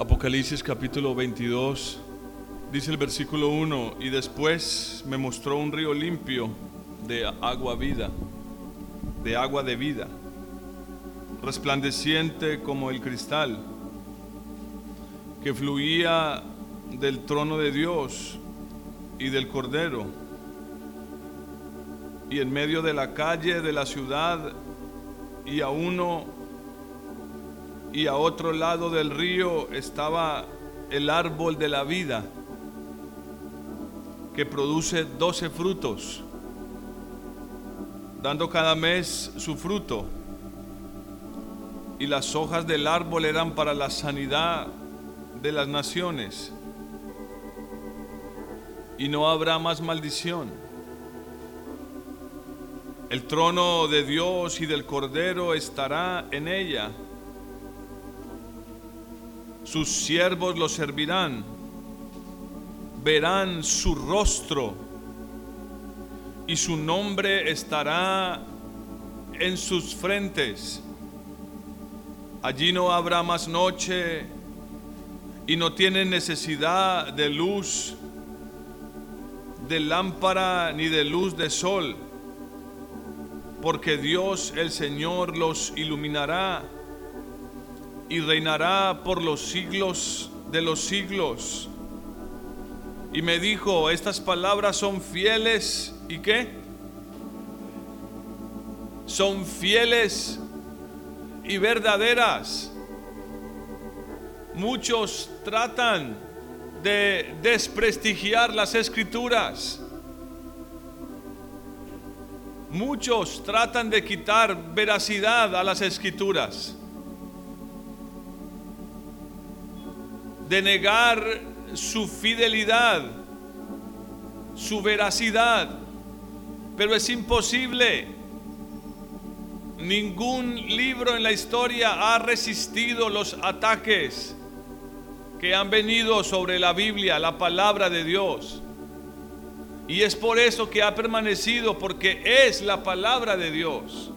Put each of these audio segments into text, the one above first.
Apocalipsis capítulo 22, dice el versículo 1, y después me mostró un río limpio de agua vida, de agua de vida, resplandeciente como el cristal, que fluía del trono de Dios y del Cordero, y en medio de la calle de la ciudad y a uno y a otro lado del río estaba el árbol de la vida que produce doce frutos, dando cada mes su fruto. Y las hojas del árbol eran para la sanidad de las naciones. Y no habrá más maldición. El trono de Dios y del Cordero estará en ella sus siervos lo servirán, verán su rostro y su nombre estará en sus frentes. Allí no habrá más noche y no tienen necesidad de luz, de lámpara ni de luz de sol, porque Dios el Señor los iluminará y reinará por los siglos de los siglos. Y me dijo, estas palabras son fieles y qué? Son fieles y verdaderas. Muchos tratan de desprestigiar las escrituras. Muchos tratan de quitar veracidad a las escrituras. De negar su fidelidad, su veracidad, pero es imposible. Ningún libro en la historia ha resistido los ataques que han venido sobre la Biblia, la palabra de Dios. Y es por eso que ha permanecido, porque es la palabra de Dios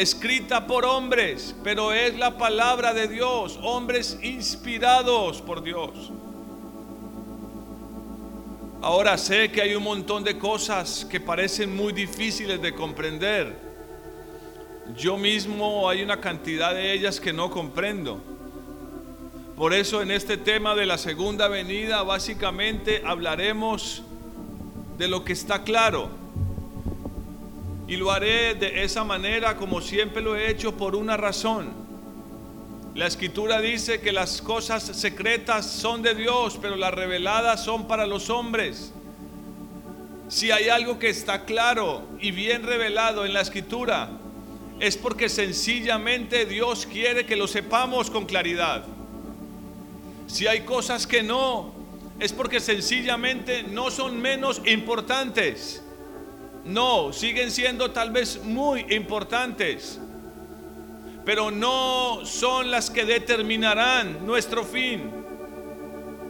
escrita por hombres, pero es la palabra de Dios, hombres inspirados por Dios. Ahora sé que hay un montón de cosas que parecen muy difíciles de comprender. Yo mismo hay una cantidad de ellas que no comprendo. Por eso en este tema de la segunda venida básicamente hablaremos de lo que está claro y lo haré de esa manera como siempre lo he hecho por una razón. La escritura dice que las cosas secretas son de Dios, pero las reveladas son para los hombres. Si hay algo que está claro y bien revelado en la escritura, es porque sencillamente Dios quiere que lo sepamos con claridad. Si hay cosas que no, es porque sencillamente no son menos importantes no, siguen siendo tal vez muy importantes, pero no son las que determinarán nuestro fin.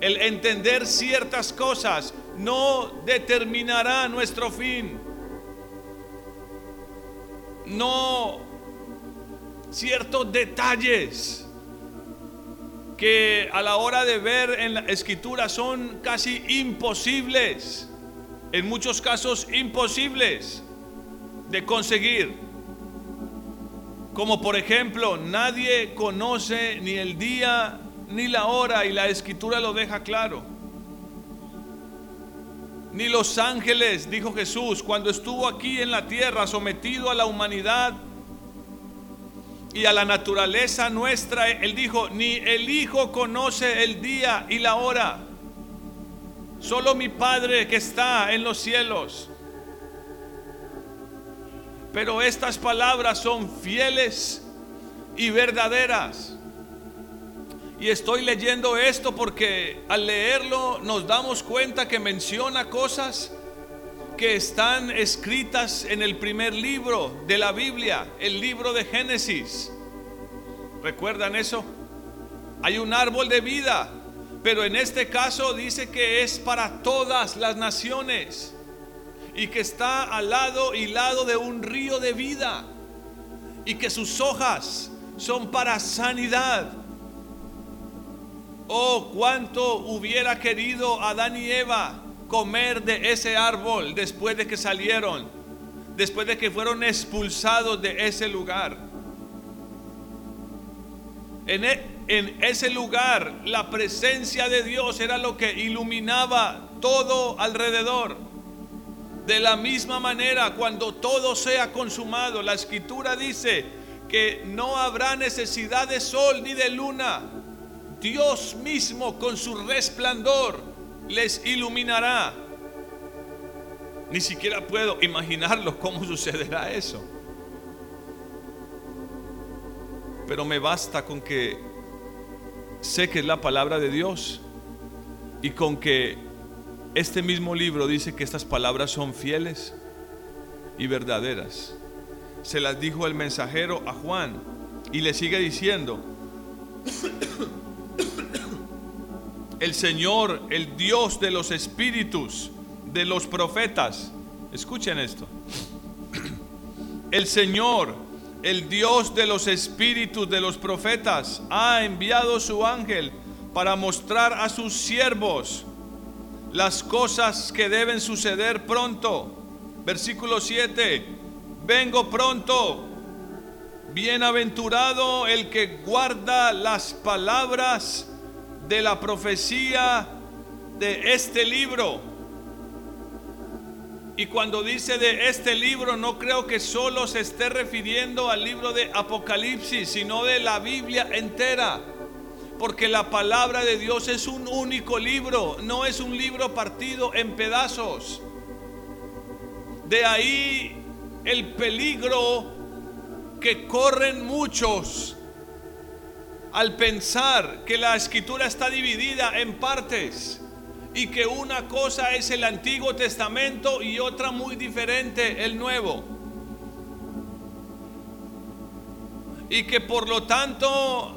El entender ciertas cosas no determinará nuestro fin. No ciertos detalles que a la hora de ver en la escritura son casi imposibles en muchos casos imposibles de conseguir. Como por ejemplo, nadie conoce ni el día ni la hora y la escritura lo deja claro. Ni los ángeles, dijo Jesús, cuando estuvo aquí en la tierra sometido a la humanidad y a la naturaleza nuestra, Él dijo, ni el Hijo conoce el día y la hora Solo mi Padre que está en los cielos. Pero estas palabras son fieles y verdaderas. Y estoy leyendo esto porque al leerlo nos damos cuenta que menciona cosas que están escritas en el primer libro de la Biblia, el libro de Génesis. ¿Recuerdan eso? Hay un árbol de vida pero en este caso dice que es para todas las naciones y que está al lado y lado de un río de vida y que sus hojas son para sanidad. Oh, cuánto hubiera querido Adán y Eva comer de ese árbol después de que salieron, después de que fueron expulsados de ese lugar. En, e, en ese lugar la presencia de Dios era lo que iluminaba todo alrededor. De la misma manera, cuando todo sea consumado, la escritura dice que no habrá necesidad de sol ni de luna. Dios mismo con su resplandor les iluminará. Ni siquiera puedo imaginarlo cómo sucederá eso. Pero me basta con que sé que es la palabra de Dios y con que este mismo libro dice que estas palabras son fieles y verdaderas. Se las dijo el mensajero a Juan y le sigue diciendo, el Señor, el Dios de los espíritus, de los profetas, escuchen esto, el Señor, el Dios de los espíritus de los profetas, ha enviado su ángel para mostrar a sus siervos las cosas que deben suceder pronto. Versículo 7, vengo pronto. Bienaventurado el que guarda las palabras de la profecía de este libro. Y cuando dice de este libro, no creo que solo se esté refiriendo al libro de Apocalipsis, sino de la Biblia entera. Porque la palabra de Dios es un único libro, no es un libro partido en pedazos. De ahí el peligro que corren muchos al pensar que la escritura está dividida en partes y que una cosa es el Antiguo Testamento y otra muy diferente el Nuevo. Y que por lo tanto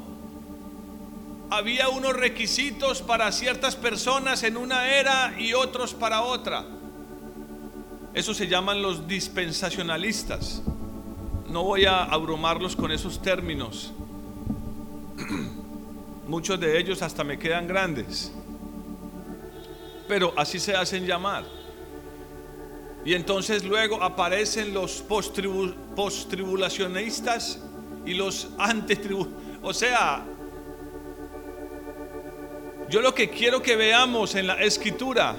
había unos requisitos para ciertas personas en una era y otros para otra. Eso se llaman los dispensacionalistas. No voy a abrumarlos con esos términos Muchos de ellos hasta me quedan grandes. Pero así se hacen llamar. Y entonces luego aparecen los postribulacionistas y los antitribulacionistas. O sea, yo lo que quiero que veamos en la escritura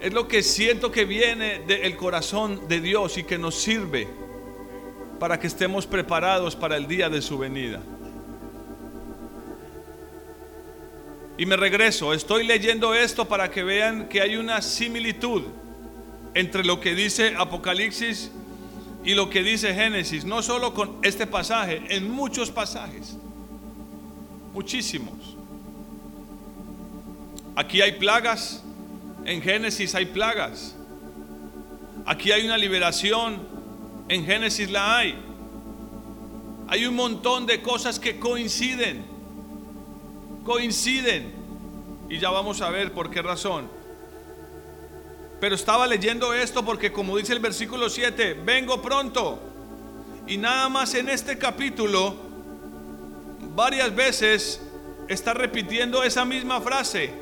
es lo que siento que viene del corazón de Dios y que nos sirve para que estemos preparados para el día de su venida. Y me regreso, estoy leyendo esto para que vean que hay una similitud entre lo que dice Apocalipsis y lo que dice Génesis, no solo con este pasaje, en muchos pasajes, muchísimos. Aquí hay plagas, en Génesis hay plagas, aquí hay una liberación, en Génesis la hay. Hay un montón de cosas que coinciden. Coinciden. Y ya vamos a ver por qué razón. Pero estaba leyendo esto porque como dice el versículo 7, vengo pronto. Y nada más en este capítulo, varias veces está repitiendo esa misma frase.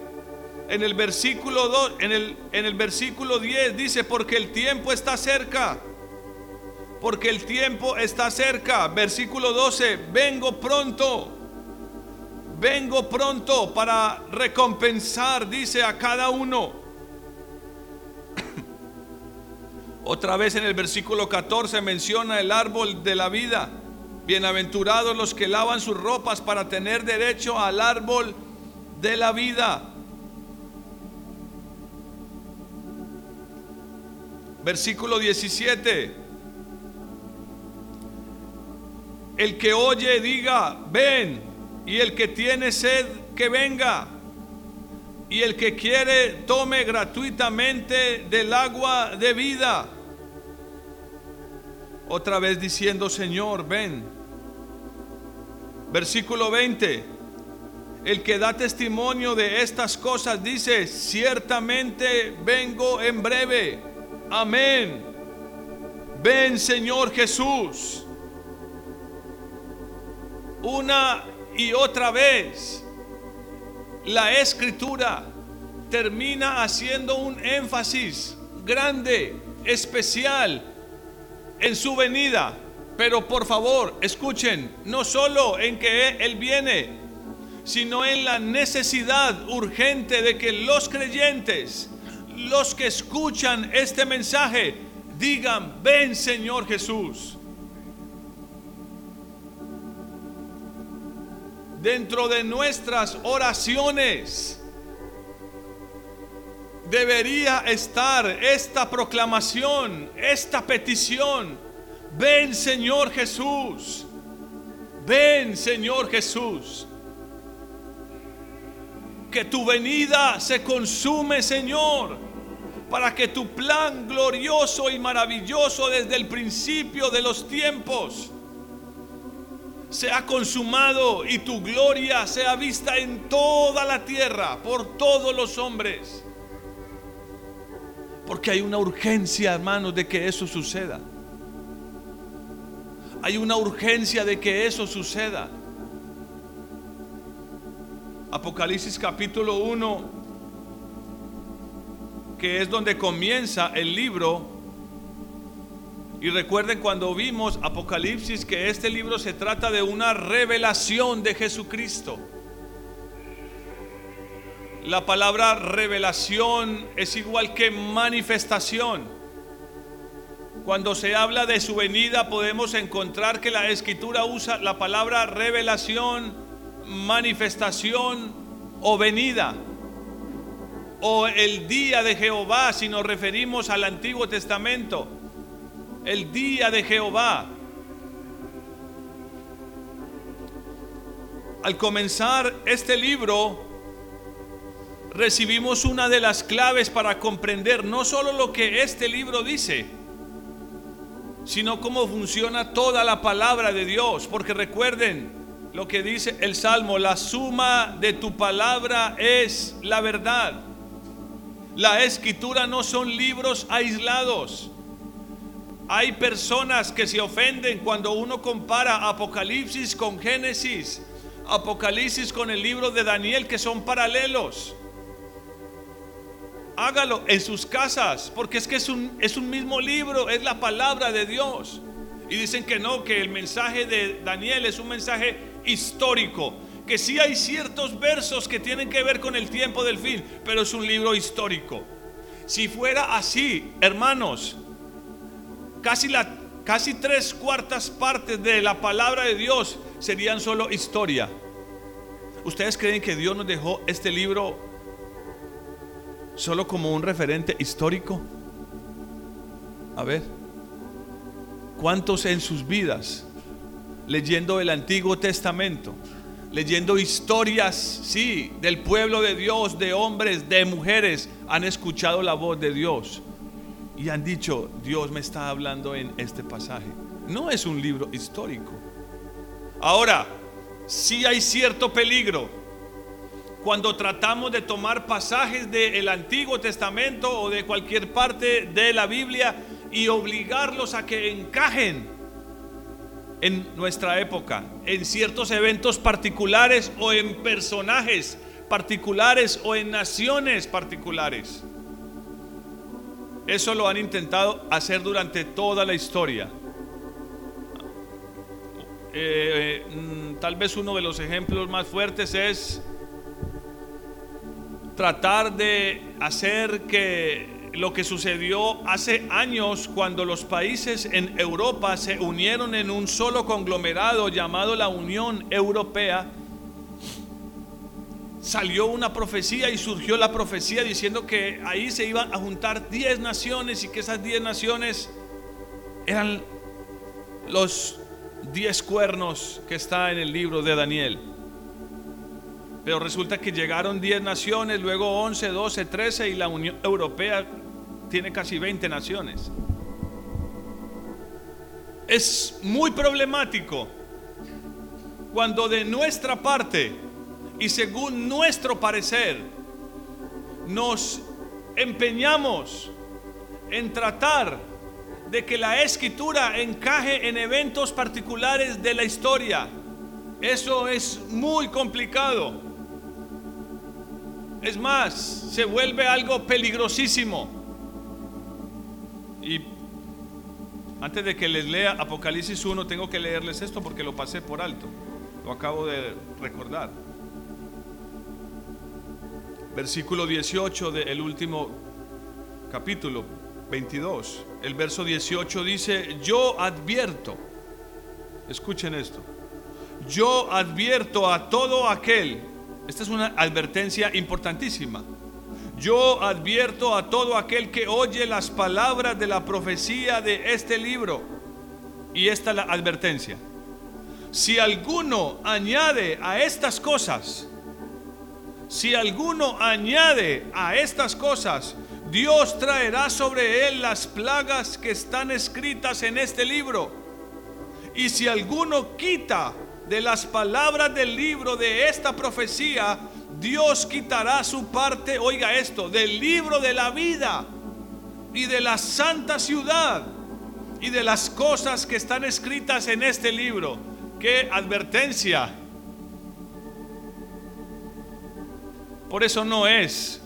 En el versículo 2, en el, en el versículo 10 dice, porque el tiempo está cerca porque el tiempo está cerca. Versículo 12, vengo pronto. Vengo pronto para recompensar, dice a cada uno. Otra vez en el versículo 14 menciona el árbol de la vida. Bienaventurados los que lavan sus ropas para tener derecho al árbol de la vida. Versículo 17. El que oye diga, ven. Y el que tiene sed, que venga. Y el que quiere, tome gratuitamente del agua de vida. Otra vez diciendo, Señor, ven. Versículo 20. El que da testimonio de estas cosas dice, ciertamente vengo en breve. Amén. Ven Señor Jesús una y otra vez la escritura termina haciendo un énfasis grande, especial en su venida. Pero por favor, escuchen, no solo en que Él viene, sino en la necesidad urgente de que los creyentes, los que escuchan este mensaje, digan, ven Señor Jesús. Dentro de nuestras oraciones debería estar esta proclamación, esta petición. Ven Señor Jesús. Ven Señor Jesús. Que tu venida se consume Señor para que tu plan glorioso y maravilloso desde el principio de los tiempos sea consumado y tu gloria sea vista en toda la tierra por todos los hombres. Porque hay una urgencia, hermanos, de que eso suceda. Hay una urgencia de que eso suceda. Apocalipsis capítulo 1, que es donde comienza el libro. Y recuerden cuando vimos Apocalipsis que este libro se trata de una revelación de Jesucristo. La palabra revelación es igual que manifestación. Cuando se habla de su venida podemos encontrar que la escritura usa la palabra revelación, manifestación o venida. O el día de Jehová si nos referimos al Antiguo Testamento. El día de Jehová. Al comenzar este libro, recibimos una de las claves para comprender no solo lo que este libro dice, sino cómo funciona toda la palabra de Dios. Porque recuerden lo que dice el Salmo, la suma de tu palabra es la verdad. La escritura no son libros aislados. Hay personas que se ofenden cuando uno compara Apocalipsis con Génesis, Apocalipsis con el libro de Daniel, que son paralelos hágalo en sus casas, porque es que es un, es un mismo libro, es la palabra de Dios. Y dicen que no, que el mensaje de Daniel es un mensaje histórico, que sí hay ciertos versos que tienen que ver con el tiempo del fin, pero es un libro histórico. Si fuera así, hermanos, casi, la, casi tres cuartas partes de la palabra de Dios serían solo historia. ¿Ustedes creen que Dios nos dejó este libro solo como un referente histórico? A ver, ¿cuántos en sus vidas, leyendo el Antiguo Testamento, leyendo historias, sí, del pueblo de Dios, de hombres, de mujeres, han escuchado la voz de Dios y han dicho, Dios me está hablando en este pasaje? No es un libro histórico. Ahora, sí hay cierto peligro cuando tratamos de tomar pasajes del Antiguo Testamento o de cualquier parte de la Biblia y obligarlos a que encajen en nuestra época, en ciertos eventos particulares o en personajes particulares o en naciones particulares. Eso lo han intentado hacer durante toda la historia. Eh, mm, tal vez uno de los ejemplos más fuertes es tratar de hacer que lo que sucedió hace años cuando los países en Europa se unieron en un solo conglomerado llamado la Unión Europea, salió una profecía y surgió la profecía diciendo que ahí se iban a juntar 10 naciones y que esas 10 naciones eran los 10 cuernos que está en el libro de Daniel. Pero resulta que llegaron 10 naciones, luego 11, 12, 13 y la Unión Europea tiene casi 20 naciones. Es muy problemático cuando de nuestra parte y según nuestro parecer nos empeñamos en tratar de que la escritura encaje en eventos particulares de la historia Eso es muy complicado. Es más, se vuelve algo peligrosísimo. Y antes de que les lea Apocalipsis 1, tengo que leerles esto porque lo pasé por alto. Lo acabo de recordar. Versículo 18 del último capítulo 22. El verso 18 dice, yo advierto, escuchen esto, yo advierto a todo aquel, esta es una advertencia importantísima, yo advierto a todo aquel que oye las palabras de la profecía de este libro, y esta es la advertencia, si alguno añade a estas cosas, si alguno añade a estas cosas, Dios traerá sobre él las plagas que están escritas en este libro. Y si alguno quita de las palabras del libro de esta profecía, Dios quitará su parte, oiga esto, del libro de la vida y de la santa ciudad y de las cosas que están escritas en este libro. Qué advertencia. Por eso no es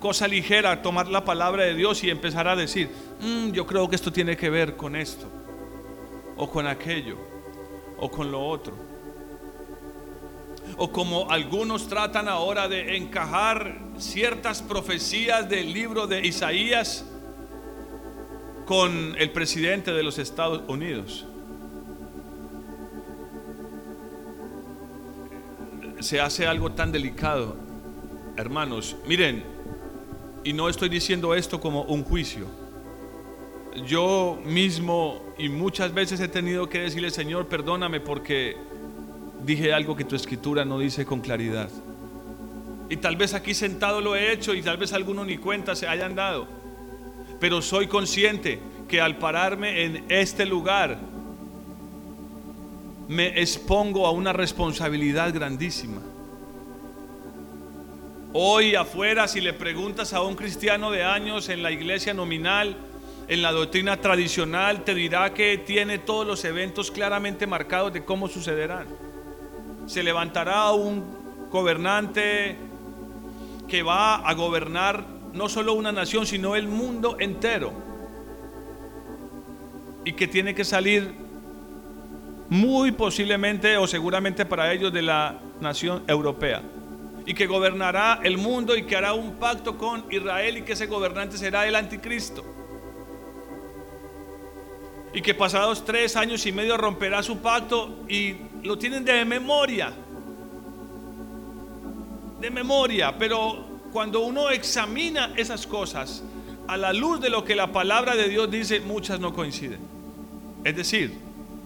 cosa ligera tomar la palabra de Dios y empezar a decir, mm, yo creo que esto tiene que ver con esto, o con aquello, o con lo otro. O como algunos tratan ahora de encajar ciertas profecías del libro de Isaías con el presidente de los Estados Unidos. Se hace algo tan delicado, hermanos. Miren, y no estoy diciendo esto como un juicio. Yo mismo y muchas veces he tenido que decirle, Señor, perdóname porque dije algo que tu escritura no dice con claridad. Y tal vez aquí sentado lo he hecho y tal vez alguno ni cuenta se hayan dado. Pero soy consciente que al pararme en este lugar me expongo a una responsabilidad grandísima. Hoy afuera, si le preguntas a un cristiano de años en la iglesia nominal, en la doctrina tradicional, te dirá que tiene todos los eventos claramente marcados de cómo sucederán. Se levantará un gobernante que va a gobernar no solo una nación, sino el mundo entero. Y que tiene que salir muy posiblemente o seguramente para ellos de la nación europea y que gobernará el mundo y que hará un pacto con Israel y que ese gobernante será el anticristo. Y que pasados tres años y medio romperá su pacto y lo tienen de memoria. De memoria, pero cuando uno examina esas cosas a la luz de lo que la palabra de Dios dice, muchas no coinciden. Es decir,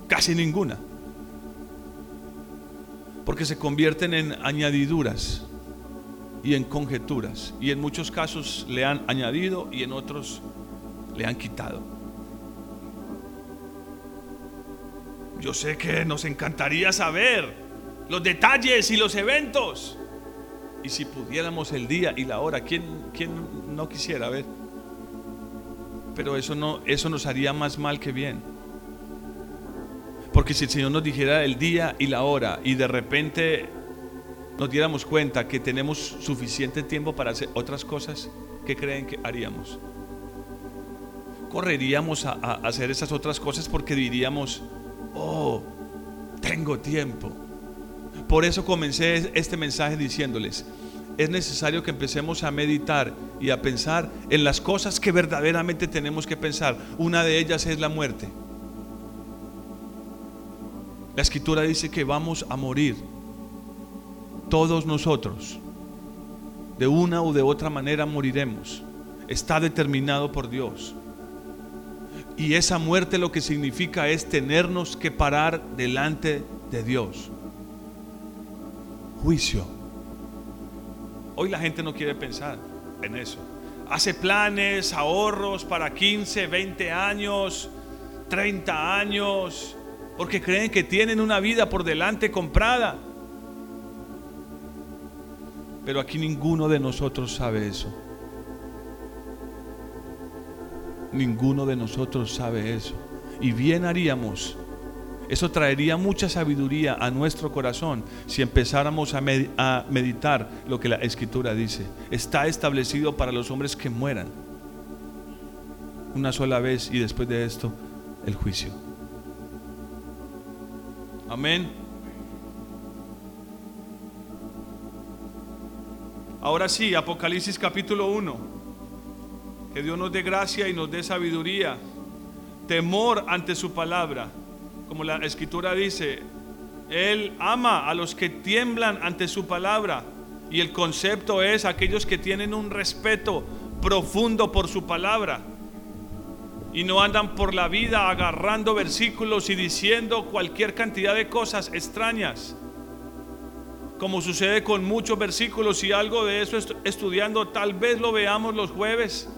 casi ninguna porque se convierten en añadiduras y en conjeturas. Y en muchos casos le han añadido y en otros le han quitado. Yo sé que nos encantaría saber los detalles y los eventos. Y si pudiéramos el día y la hora, ¿quién, quién no quisiera ver? Pero eso, no, eso nos haría más mal que bien. Porque si el Señor nos dijera el día y la hora y de repente nos diéramos cuenta que tenemos suficiente tiempo para hacer otras cosas, ¿qué creen que haríamos? Correríamos a, hacer esas otras cosas porque diríamos, oh, tengo tiempo. Por eso comencé este mensaje diciéndoles, es necesario que empecemos a meditar y a pensar en las cosas que verdaderamente tenemos que pensar. Una de ellas es la muerte. La escritura dice que vamos a morir. Todos nosotros. De una u de otra manera moriremos. Está determinado por Dios. Y esa muerte lo que significa es tenernos que parar delante de Dios. Juicio. Hoy la gente no quiere pensar en eso. Hace planes, ahorros para 15, 20 años, 30 años, porque creen que tienen una vida por delante comprada. Pero aquí ninguno de nosotros sabe eso. Ninguno de nosotros sabe eso. Y bien haríamos Eso traería mucha sabiduría a nuestro corazón si empezáramos a, meditar lo que la escritura dice. Está establecido para los hombres que mueran una sola vez y después de esto el juicio. Amén. Ahora sí, Apocalipsis capítulo 1. Que Dios nos dé gracia y nos dé sabiduría, temor ante su palabra como la escritura dice, Él ama a los que tiemblan ante su palabra. Y el concepto es aquellos que tienen un respeto profundo por su palabra. Y no andan por la vida agarrando versículos y diciendo cualquier cantidad de cosas extrañas. Como sucede con muchos versículos y algo de eso estudiando, tal vez lo veamos los jueves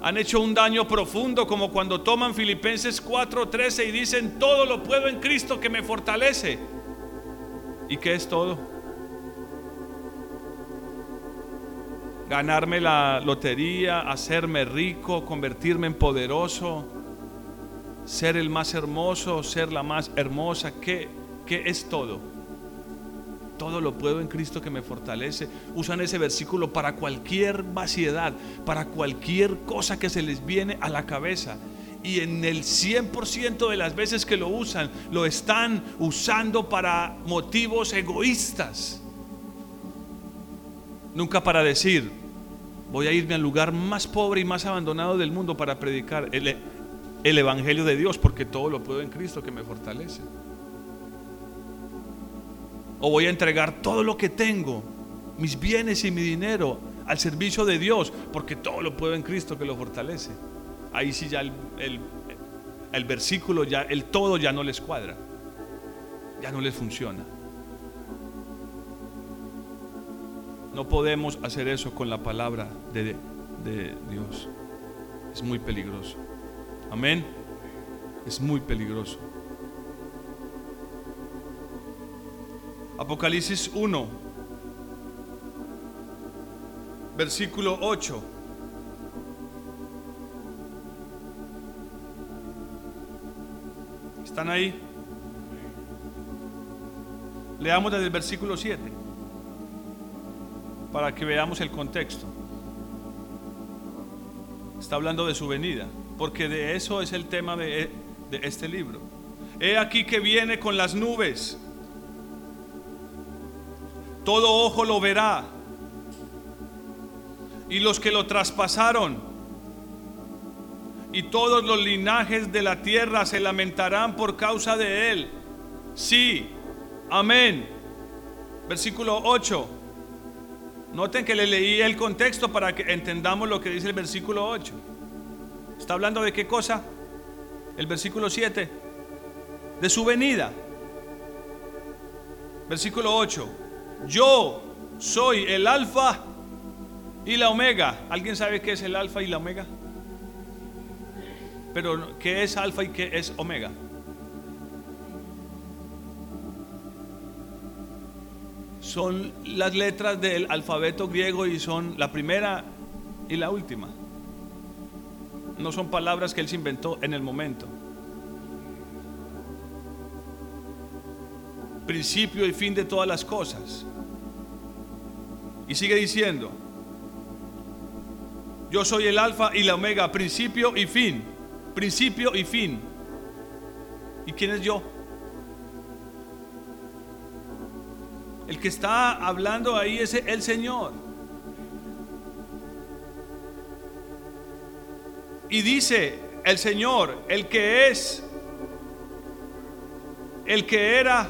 han hecho un daño profundo como cuando toman Filipenses 4:13 y dicen, todo lo puedo en Cristo que me fortalece. ¿Y qué es todo? Ganarme la lotería, hacerme rico, convertirme en poderoso, ser el más hermoso, ser la más hermosa. ¿Qué, qué es todo? todo lo puedo en Cristo que me fortalece. Usan ese versículo para cualquier vaciedad, para cualquier cosa que se les viene a la cabeza. Y en el 100% de las veces que lo usan, lo están usando para motivos egoístas. Nunca para decir, voy a irme al lugar más pobre y más abandonado del mundo para predicar el, el Evangelio de Dios, porque todo lo puedo en Cristo que me fortalece. O voy a entregar todo lo que tengo, mis bienes y mi dinero al servicio de Dios, porque todo lo puedo en Cristo que lo fortalece. Ahí sí ya el, el versículo, ya el todo ya no les cuadra, ya no les funciona. No podemos hacer eso con la palabra de, Dios. Es muy peligroso. Amén. Es muy peligroso. Apocalipsis 1, versículo 8. ¿Están ahí? Leamos desde el versículo 7 para que veamos el contexto. Está hablando de su venida, porque de eso es el tema de, este libro. He aquí que viene con las nubes todo ojo lo verá. Y los que lo traspasaron y todos los linajes de la tierra se lamentarán por causa de él. Sí, amén. Versículo 8. Noten que le leí el contexto para que entendamos lo que dice el versículo 8. ¿Está hablando de qué cosa? El versículo 7. De su venida. Versículo 8 yo soy el alfa y la omega. ¿Alguien sabe qué es el alfa y la omega? Pero ¿qué es alfa y qué es omega? Son las letras del alfabeto griego y son la primera y la última. No son palabras que él se inventó en el momento. principio y fin de todas las cosas. Y sigue diciendo, yo soy el alfa y la omega, principio y fin, principio y fin. ¿Y quién es yo? El que está hablando ahí es el Señor. Y dice el Señor, el que es, el que era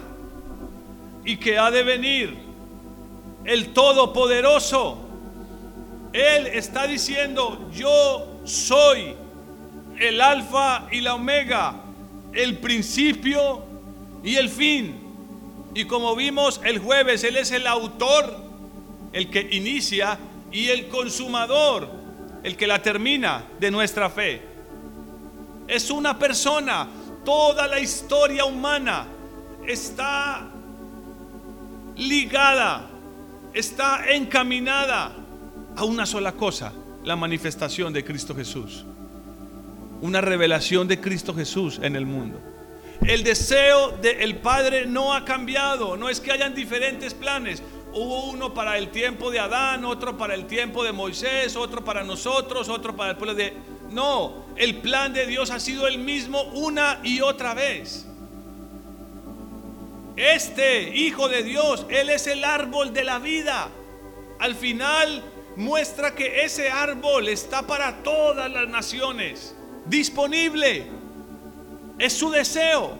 y que ha de venir, el Todopoderoso. Él está diciendo, yo soy el alfa y la omega, el principio y el fin. Y como vimos el jueves, Él es el autor, el que inicia y el consumador, el que la termina de nuestra fe. Es una persona, toda la historia humana está ligada, está encaminada a una sola cosa, la manifestación de Cristo Jesús. Una revelación de Cristo Jesús en el mundo. El deseo del Padre no ha cambiado. No es que hayan diferentes planes. Hubo uno para el tiempo de Adán, otro para el tiempo de Moisés, otro para nosotros, otro para el pueblo de... No, el plan de Dios ha sido el mismo una y otra vez. Este Hijo de Dios, Él es el árbol de la vida. Al final muestra que ese árbol está para todas las naciones, disponible. Es su deseo.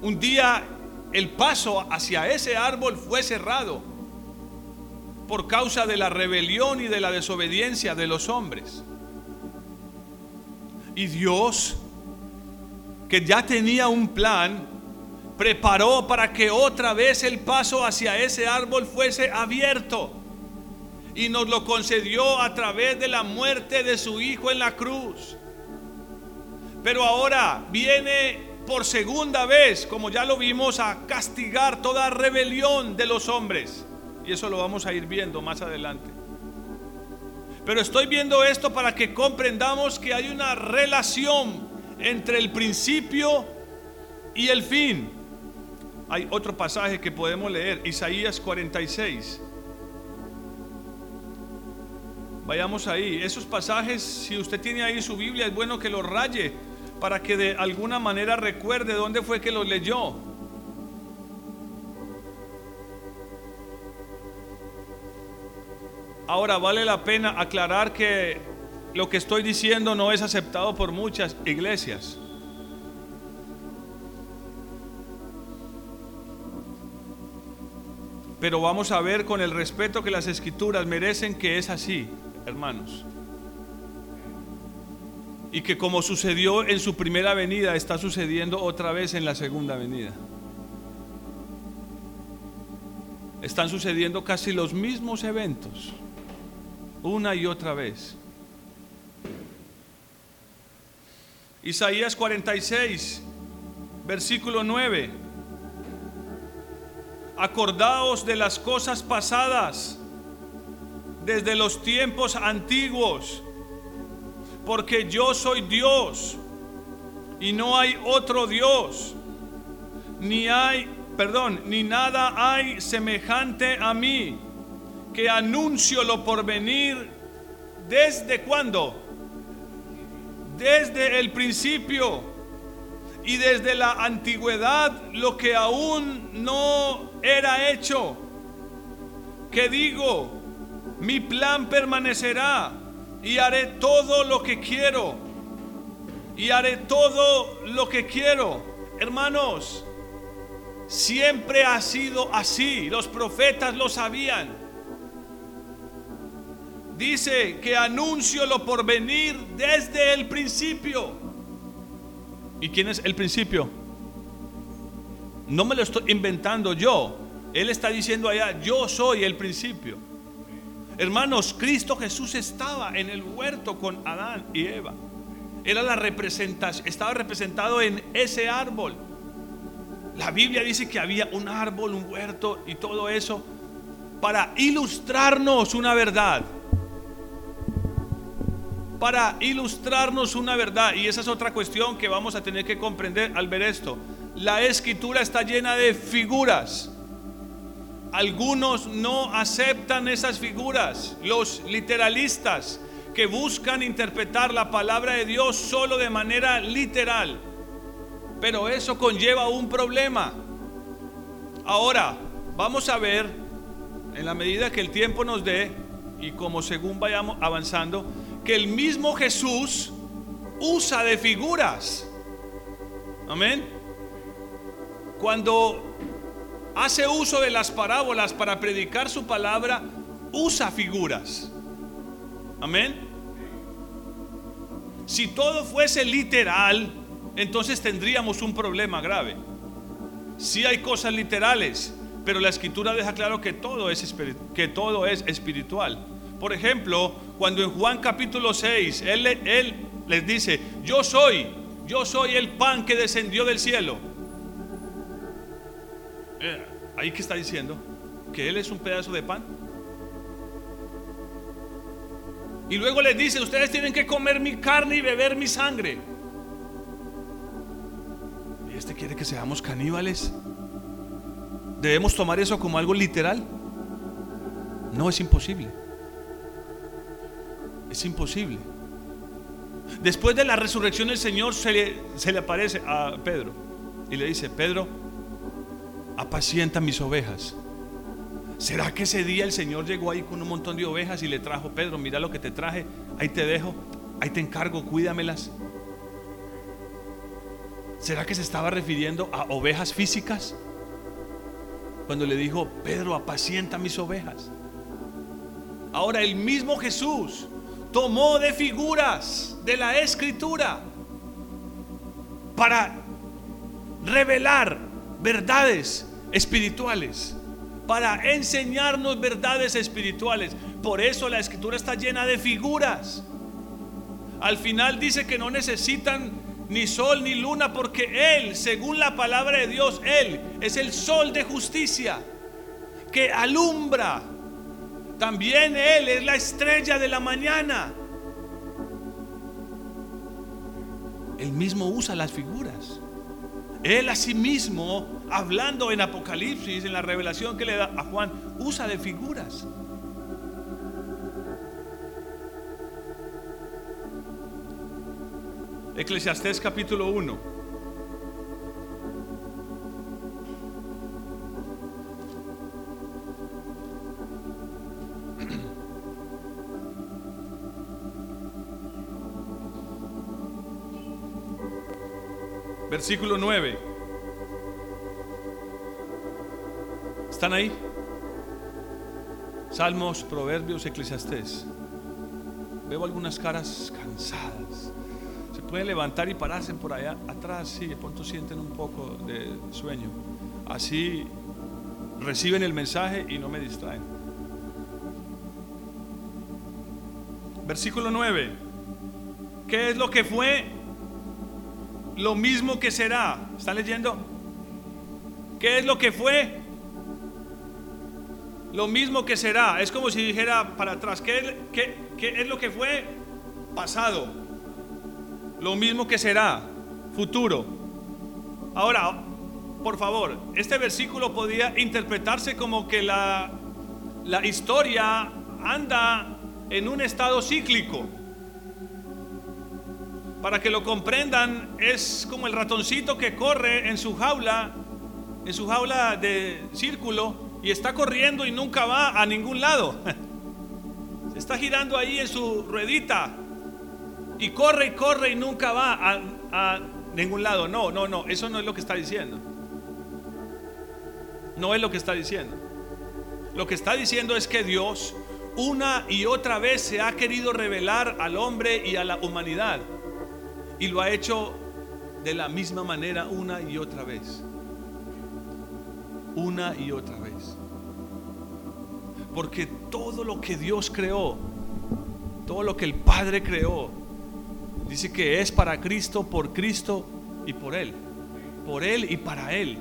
Un día el paso hacia ese árbol fue cerrado por causa de la rebelión y de la desobediencia de los hombres. Y Dios, que ya tenía un plan, preparó para que otra vez el paso hacia ese árbol fuese abierto. Y nos lo concedió a través de la muerte de su Hijo en la cruz. Pero ahora viene por segunda vez, como ya lo vimos, a castigar toda rebelión de los hombres. Y eso lo vamos a ir viendo más adelante. Pero estoy viendo esto para que comprendamos que hay una relación entre el principio y el fin. Hay otro pasaje que podemos leer, Isaías 46. Vayamos ahí. Esos pasajes, si usted tiene ahí su Biblia, es bueno que los raye para que de alguna manera recuerde dónde fue que lo leyó. Ahora vale la pena aclarar que lo que estoy diciendo no es aceptado por muchas iglesias. Pero vamos a ver con el respeto que las escrituras merecen que es así, hermanos y que como sucedió en su primera venida, está sucediendo otra vez en la segunda venida. Están sucediendo casi los mismos eventos, una y otra vez. Isaías 46, versículo 9. Acordaos de las cosas pasadas desde los tiempos antiguos porque yo soy Dios y no hay otro Dios, ni hay, perdón, ni nada hay semejante a mí, que anuncio lo por venir desde cuándo? Desde el principio y desde la antigüedad lo que aún no era hecho. Que digo, mi plan permanecerá y haré todo lo que quiero. Y haré todo lo que quiero. Hermanos, siempre ha sido así. Los profetas lo sabían. Dice que anuncio lo por venir desde el principio. ¿Y quién es el principio? No me lo estoy inventando yo. Él está diciendo allá, yo soy el principio. Hermanos, Cristo Jesús estaba en el huerto con Adán y Eva. Era la representación, estaba representado en ese árbol. La Biblia dice que había un árbol, un huerto y todo eso para ilustrarnos una verdad. Para ilustrarnos una verdad. Y esa es otra cuestión que vamos a tener que comprender al ver esto. La escritura está llena de figuras. Algunos no aceptan esas figuras, los literalistas que buscan interpretar la palabra de Dios solo de manera literal. Pero eso conlleva un problema. Ahora, vamos a ver, en la medida que el tiempo nos dé, y como según vayamos avanzando, que el mismo Jesús usa de figuras. Amén. Cuando hace uso de las parábolas para predicar su palabra, usa figuras. Amén. Si todo fuese literal, entonces tendríamos un problema grave. Si hay cosas literales, pero la escritura deja claro que todo es, que todo es espiritual. Por ejemplo, cuando en Juan capítulo 6, él, él les dice, yo soy, yo soy el pan que descendió del cielo. Eh, ahí que está diciendo que Él es un pedazo de pan. Y luego les dice, ustedes tienen que comer mi carne y beber mi sangre. quiere que seamos caníbales? ¿Debemos tomar eso como algo literal? No es imposible. Es imposible. Después de la resurrección el Señor se le, se le aparece a Pedro y le dice, Pedro, apacienta mis ovejas. ¿Será que ese día el Señor llegó ahí con un montón de ovejas y le trajo, Pedro, mira lo que te traje, ahí te dejo, ahí te encargo, cuídamelas? ¿Será que se estaba refiriendo a ovejas físicas? Cuando le dijo, Pedro, apacienta mis ovejas. Ahora el mismo Jesús tomó de figuras de la escritura para revelar verdades espirituales, para enseñarnos verdades espirituales. Por eso la escritura está llena de figuras. Al final dice que no necesitan ni sol ni luna porque Él, según la palabra de Dios, Él es el sol de justicia que alumbra también Él es la estrella de la mañana. Él mismo usa las figuras. Él asimismo, hablando en Apocalipsis, en la revelación que le da a Juan, usa de figuras. Eclesiastés capítulo 1. Versículo 9. ¿Están ahí? Salmos, Proverbios, Eclesiastés. Veo algunas caras cansadas. Se pueden levantar y pararse por allá atrás, sí, de pronto sienten un poco de sueño. Así reciben el mensaje y no me distraen. Versículo 9. ¿Qué es lo que fue? Lo mismo que será. ¿Están leyendo? ¿Qué es lo que fue? Lo mismo que será. Es como si dijera para atrás. ¿Qué, es lo que fue? Pasado. Lo mismo que será. Futuro. Ahora, por favor, este versículo podía interpretarse como que la, la historia anda en un estado cíclico. Para que lo comprendan, es como el ratoncito que corre en su jaula, en su jaula de círculo, y está corriendo y nunca va a ningún lado. Se está girando ahí en su ruedita y corre y corre y nunca va a, a ningún lado. No, no, no, eso no es lo que está diciendo. No es lo que está diciendo. Lo que está diciendo es que Dios una y otra vez se ha querido revelar al hombre y a la humanidad y lo ha hecho de la misma manera una y otra vez. Una y otra vez. Porque todo lo que Dios creó, todo lo que el Padre creó, dice que es para Cristo, por Cristo y por Él. Por Él y para Él.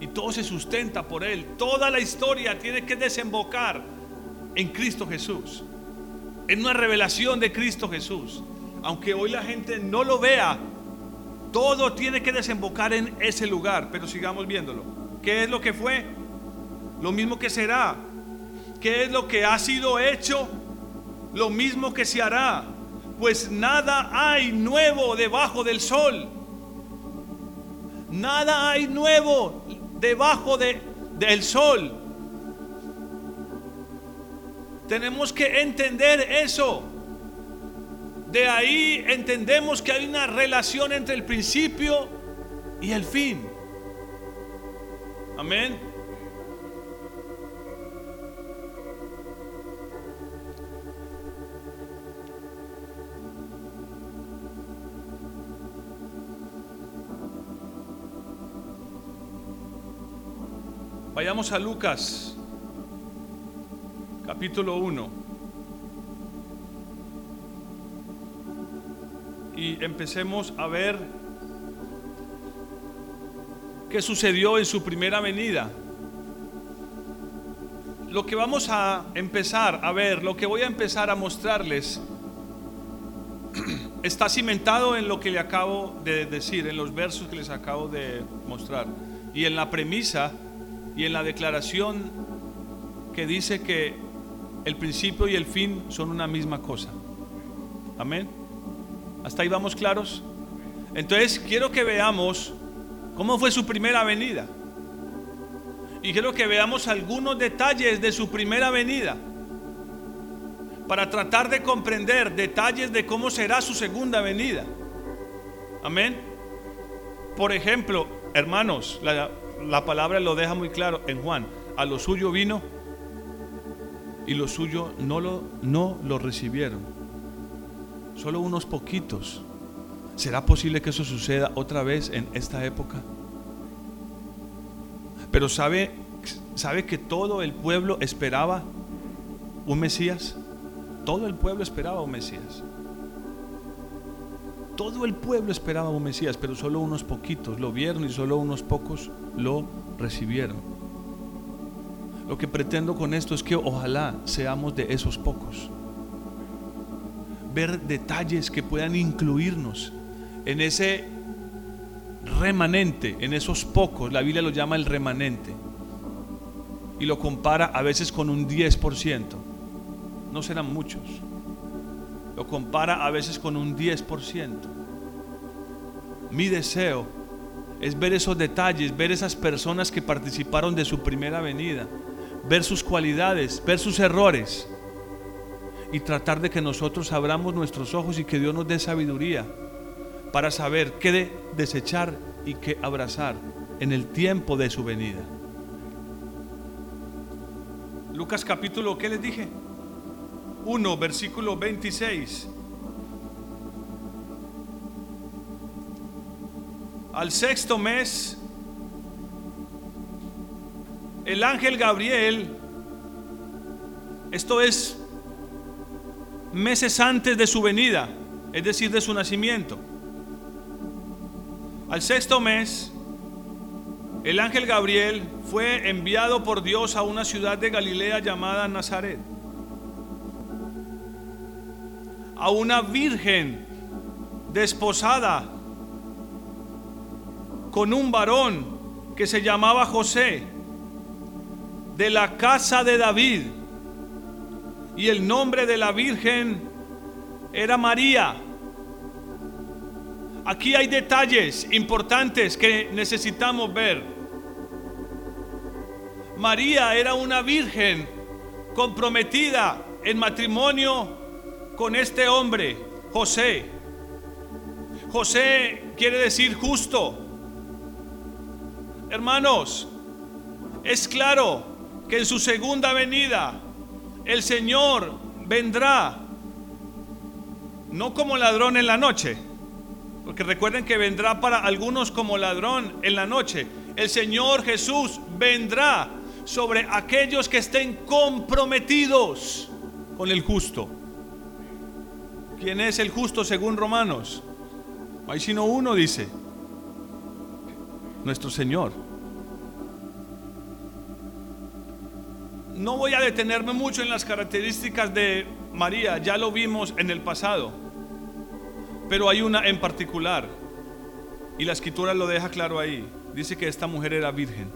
Y todo se sustenta por Él. Toda la historia tiene que desembocar en Cristo Jesús. En una revelación de Cristo Jesús aunque hoy la gente no lo vea, todo tiene que desembocar en ese lugar, pero sigamos viéndolo. ¿Qué es lo que fue? Lo mismo que será. ¿Qué es lo que ha sido hecho? Lo mismo que se hará. Pues nada hay nuevo debajo del sol. Nada hay nuevo debajo de, del sol. Tenemos que entender eso. De ahí entendemos que hay una relación entre el principio y el fin. Amén. Vayamos a Lucas, capítulo 1. Y empecemos a ver qué sucedió en su primera venida. Lo que vamos a empezar a ver, lo que voy a empezar a mostrarles, está cimentado en lo que le acabo de decir, en los versos que les acabo de mostrar, y en la premisa y en la declaración que dice que el principio y el fin son una misma cosa. Amén. ¿Hasta ahí vamos claros? Entonces quiero que veamos cómo fue su primera venida. Y quiero que veamos algunos detalles de su primera venida para tratar de comprender detalles de cómo será su segunda venida. Amén. Por ejemplo, hermanos, la, la palabra lo deja muy claro en Juan. A lo suyo vino y lo suyo no lo, no lo recibieron. Solo unos poquitos. ¿Será posible que eso suceda otra vez en esta época? Pero sabe, sabe que todo el pueblo esperaba un Mesías. Todo el pueblo esperaba un Mesías. Todo el pueblo esperaba un Mesías, pero solo unos poquitos lo vieron y solo unos pocos lo recibieron. Lo que pretendo con esto es que ojalá seamos de esos pocos. Ver detalles que puedan incluirnos en ese remanente, en esos pocos. La Biblia lo llama el remanente. Y lo compara a veces con un 10%. No serán muchos. Lo compara a veces con un 10%. Mi deseo es ver esos detalles, ver esas personas que participaron de su primera venida, ver sus cualidades, ver sus errores y tratar de que nosotros abramos nuestros ojos y que Dios nos dé sabiduría para saber qué desechar y qué abrazar en el tiempo de su venida. Lucas capítulo, ¿qué les dije? 1, versículo 26. Al sexto mes, el ángel Gabriel, esto es meses antes de su venida, es decir, de su nacimiento. Al sexto mes, el ángel Gabriel fue enviado por Dios a una ciudad de Galilea llamada Nazaret a una virgen desposada con un varón que se llamaba José de la casa de David y el nombre de la virgen era María. Aquí hay detalles importantes que necesitamos ver. María era una virgen comprometida en matrimonio con este hombre, José. José quiere decir justo. Hermanos, es claro que en su segunda venida el Señor vendrá no como ladrón en la noche, porque recuerden que vendrá para algunos como ladrón en la noche. El Señor Jesús vendrá sobre aquellos que estén comprometidos con el justo. ¿Quién es el justo según Romanos? Hay sino uno, dice. Nuestro Señor. No voy a detenerme mucho en las características de María, ya lo vimos en el pasado. Pero hay una en particular, y la escritura lo deja claro ahí. Dice que esta mujer era virgen.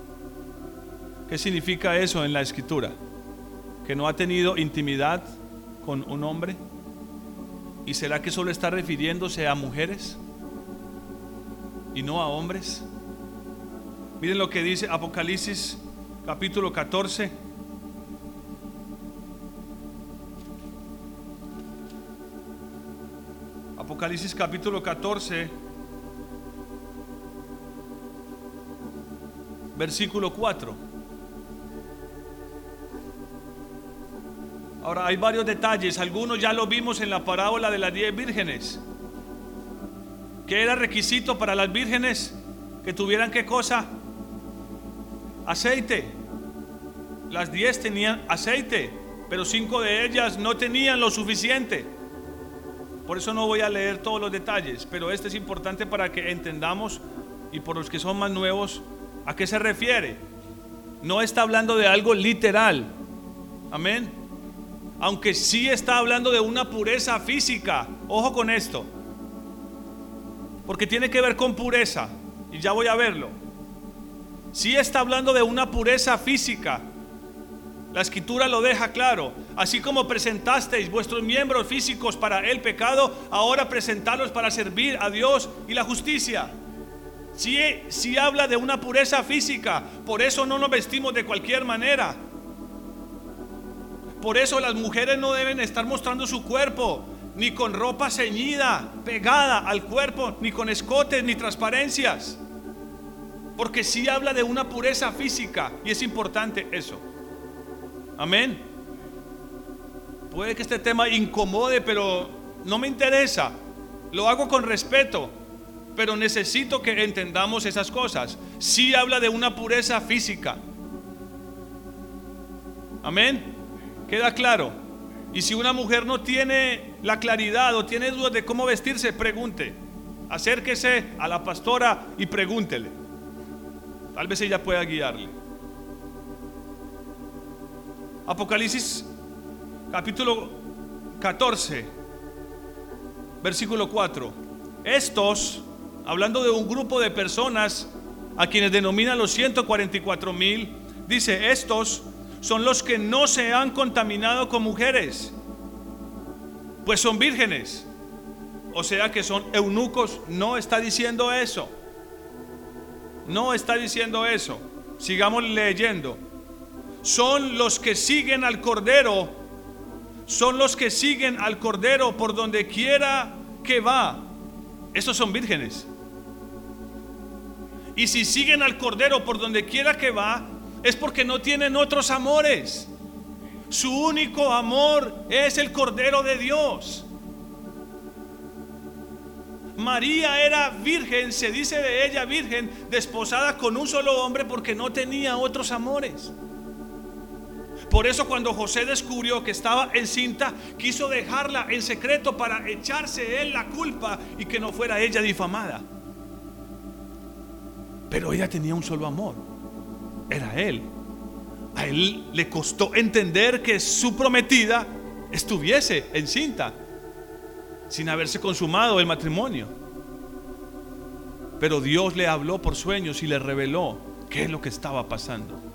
¿Qué significa eso en la escritura? Que no ha tenido intimidad con un hombre ¿Y será que solo está refiriéndose a mujeres y no a hombres? Miren lo que dice Apocalipsis capítulo 14. Apocalipsis capítulo 14, versículo 4. Ahora hay varios detalles, algunos ya lo vimos en la parábola de las diez vírgenes. ¿Qué era requisito para las vírgenes? Que tuvieran qué cosa? Aceite. Las diez tenían aceite, pero cinco de ellas no tenían lo suficiente. Por eso no voy a leer todos los detalles, pero este es importante para que entendamos y por los que son más nuevos, ¿a qué se refiere? No está hablando de algo literal. Amén aunque sí está hablando de una pureza física. Ojo con esto. porque tiene que ver con pureza, y ya voy a verlo. Si está hablando de una pureza física, la escritura lo deja claro. Así como presentasteis vuestros miembros físicos para el pecado, ahora presentarlos para servir a Dios y la justicia. Si, si habla de una pureza física, por eso no nos vestimos de cualquier manera. Por eso las mujeres no deben estar mostrando su cuerpo, ni con ropa ceñida, pegada al cuerpo, ni con escotes, ni transparencias. Porque si habla de una pureza física, y es importante eso. Amén. Puede que este tema incomode, pero no me interesa. Lo hago con respeto, pero necesito que entendamos esas cosas. Si habla de una pureza física. Amén. ¿Queda claro? Y si una mujer no tiene la claridad o tiene dudas de cómo vestirse, pregunte. Acérquese a la pastora y pregúntele. Tal vez ella pueda guiarle. Apocalipsis capítulo 14, versículo 4. Estos, hablando de un grupo de personas a quienes denominan los 144 mil, dice, estos son los que no se han contaminado con mujeres, pues son vírgenes. O sea que son eunucos. No está diciendo eso. No está diciendo eso. Sigamos leyendo son los que siguen al Cordero, son los que siguen al Cordero por donde quiera que va. Esos son vírgenes. Y si siguen al Cordero por donde quiera que va, es porque no tienen otros amores. Su único amor es el Cordero de Dios. María era virgen, se dice de ella virgen, desposada con un solo hombre porque no tenía otros amores. Por eso cuando José descubrió que estaba encinta, quiso dejarla en secreto para echarse él la culpa y que no fuera ella difamada. Pero ella tenía un solo amor, era él. A él le costó entender que su prometida estuviese encinta, sin haberse consumado el matrimonio. Pero Dios le habló por sueños y le reveló qué es lo que estaba pasando.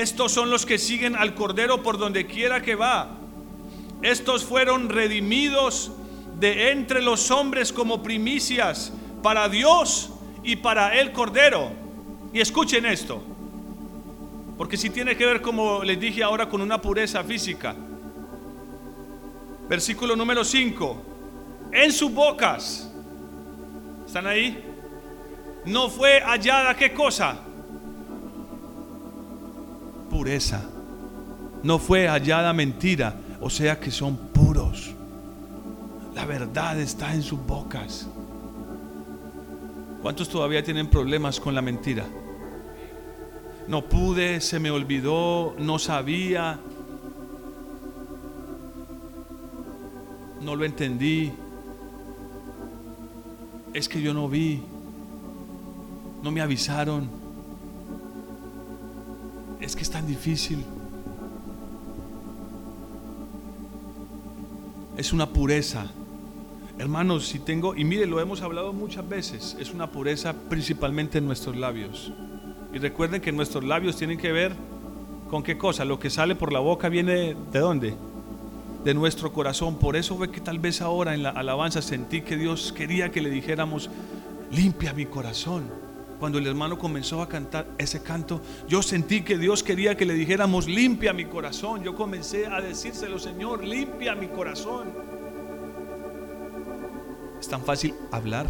Estos son los que siguen al Cordero por donde quiera que va. Estos fueron redimidos de entre los hombres como primicias para Dios y para el Cordero. Y escuchen esto, porque si tiene que ver, como les dije ahora, con una pureza física. Versículo número 5. En sus bocas, ¿están ahí? No fue hallada qué cosa? Pureza. No fue hallada mentira, o sea que son puros. La verdad está en sus bocas. ¿Cuántos todavía tienen problemas con la mentira? No pude, se me olvidó, no sabía, no lo entendí. Es que yo no vi, no me avisaron es que es tan difícil. Es una pureza. Hermanos, si tengo, y mire, lo hemos hablado muchas veces, es una pureza principalmente en nuestros labios. Y recuerden que nuestros labios tienen que ver con qué cosa, lo que sale por la boca viene de dónde? De nuestro corazón. Por eso ve que tal vez ahora en la alabanza sentí que Dios quería que le dijéramos, limpia mi corazón cuando el hermano comenzó a cantar ese canto, yo sentí que Dios quería que le dijéramos, limpia mi corazón. Yo comencé a decírselo, Señor, limpia mi corazón. Es tan fácil hablar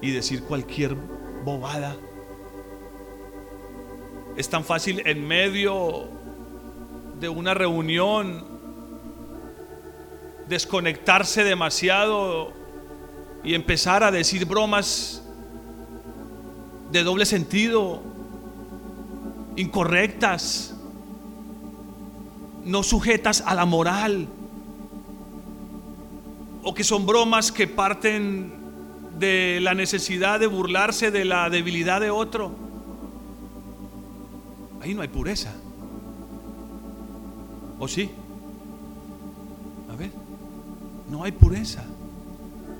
y decir cualquier bobada. Es tan fácil en medio de una reunión desconectarse demasiado y empezar a decir bromas de doble sentido, incorrectas, no sujetas a la moral, o que son bromas que parten de la necesidad de burlarse de la debilidad de otro. Ahí no hay pureza. ¿O sí? A ver, no hay pureza.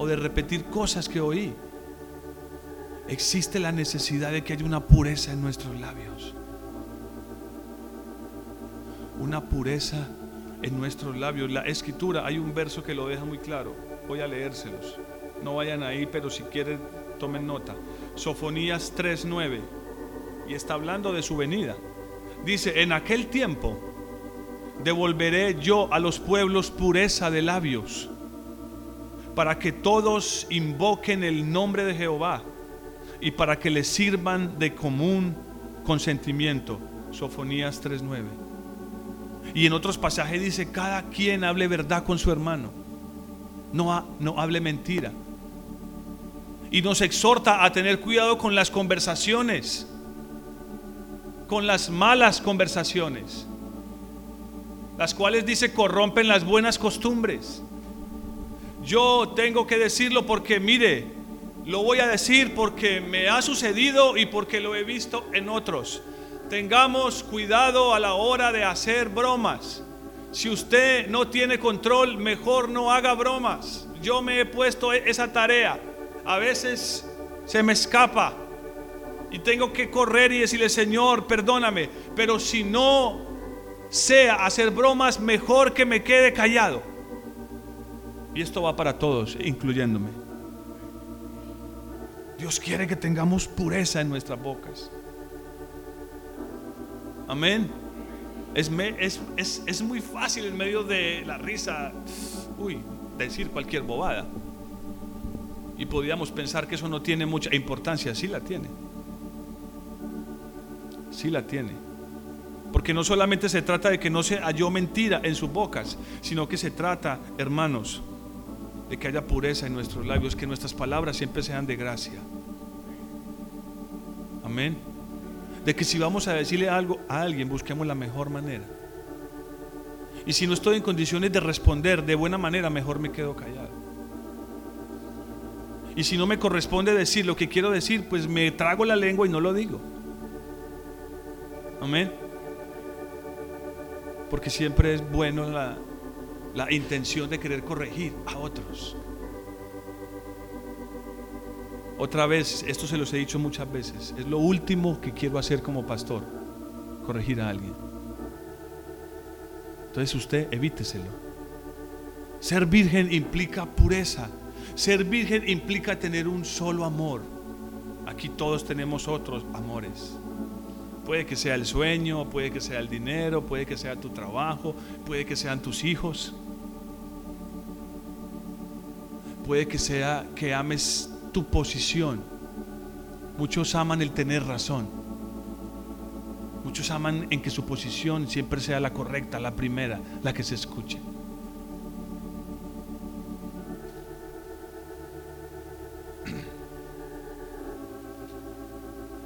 o de repetir cosas que oí. Existe la necesidad de que haya una pureza en nuestros labios. Una pureza en nuestros labios. La escritura, hay un verso que lo deja muy claro. Voy a leérselos. No vayan ahí, pero si quieren, tomen nota. Sofonías 3:9. Y está hablando de su venida. Dice, en aquel tiempo devolveré yo a los pueblos pureza de labios, para que todos invoquen el nombre de Jehová y para que le sirvan de común consentimiento. Sofonías 3:9. Y en otros pasajes dice, cada quien hable verdad con su hermano, no, no hable mentira. Y nos exhorta a tener cuidado con las conversaciones, con las malas conversaciones, las cuales dice corrompen las buenas costumbres. Yo tengo que decirlo porque mire, lo voy a decir porque me ha sucedido y porque lo he visto en otros. Tengamos cuidado a la hora de hacer bromas. Si usted no tiene control, mejor no haga bromas. Yo me he puesto e-, esa tarea. A veces se me escapa y tengo que correr y decirle, Señor, perdóname. Pero si no sea hacer bromas, mejor que me quede callado. Y esto va para todos, incluyéndome. Dios quiere que tengamos pureza en nuestras bocas. Amén. Es, es, es, muy fácil en medio de la risa, uy, decir cualquier bobada. Y podríamos pensar que eso no tiene mucha importancia. Sí la tiene. Sí la tiene. Porque no solamente se trata de que no se halló mentira en sus bocas, sino que se trata, hermanos, de que haya pureza en nuestros labios, que nuestras palabras siempre sean de gracia. Amén. De que si vamos a decirle algo a alguien, busquemos la mejor manera. Y si no estoy en condiciones de responder de buena manera, mejor me quedo callado. Y si no me corresponde decir lo que quiero decir, pues me trago la lengua y no lo digo. Amén. Porque siempre es bueno la, la intención de querer corregir a otros. Otra vez, esto se los he dicho muchas veces, es lo último que quiero hacer como pastor, corregir a alguien. Entonces usted evíteselo. Ser virgen implica pureza. Ser virgen implica tener un solo amor. Aquí todos tenemos otros amores. Puede que sea el sueño, puede que sea el dinero, puede que sea tu trabajo, puede que sean tus hijos puede que sea que ames tu posición. Muchos aman el tener razón. Muchos aman en que su posición siempre sea la correcta, la primera, la que se escuche.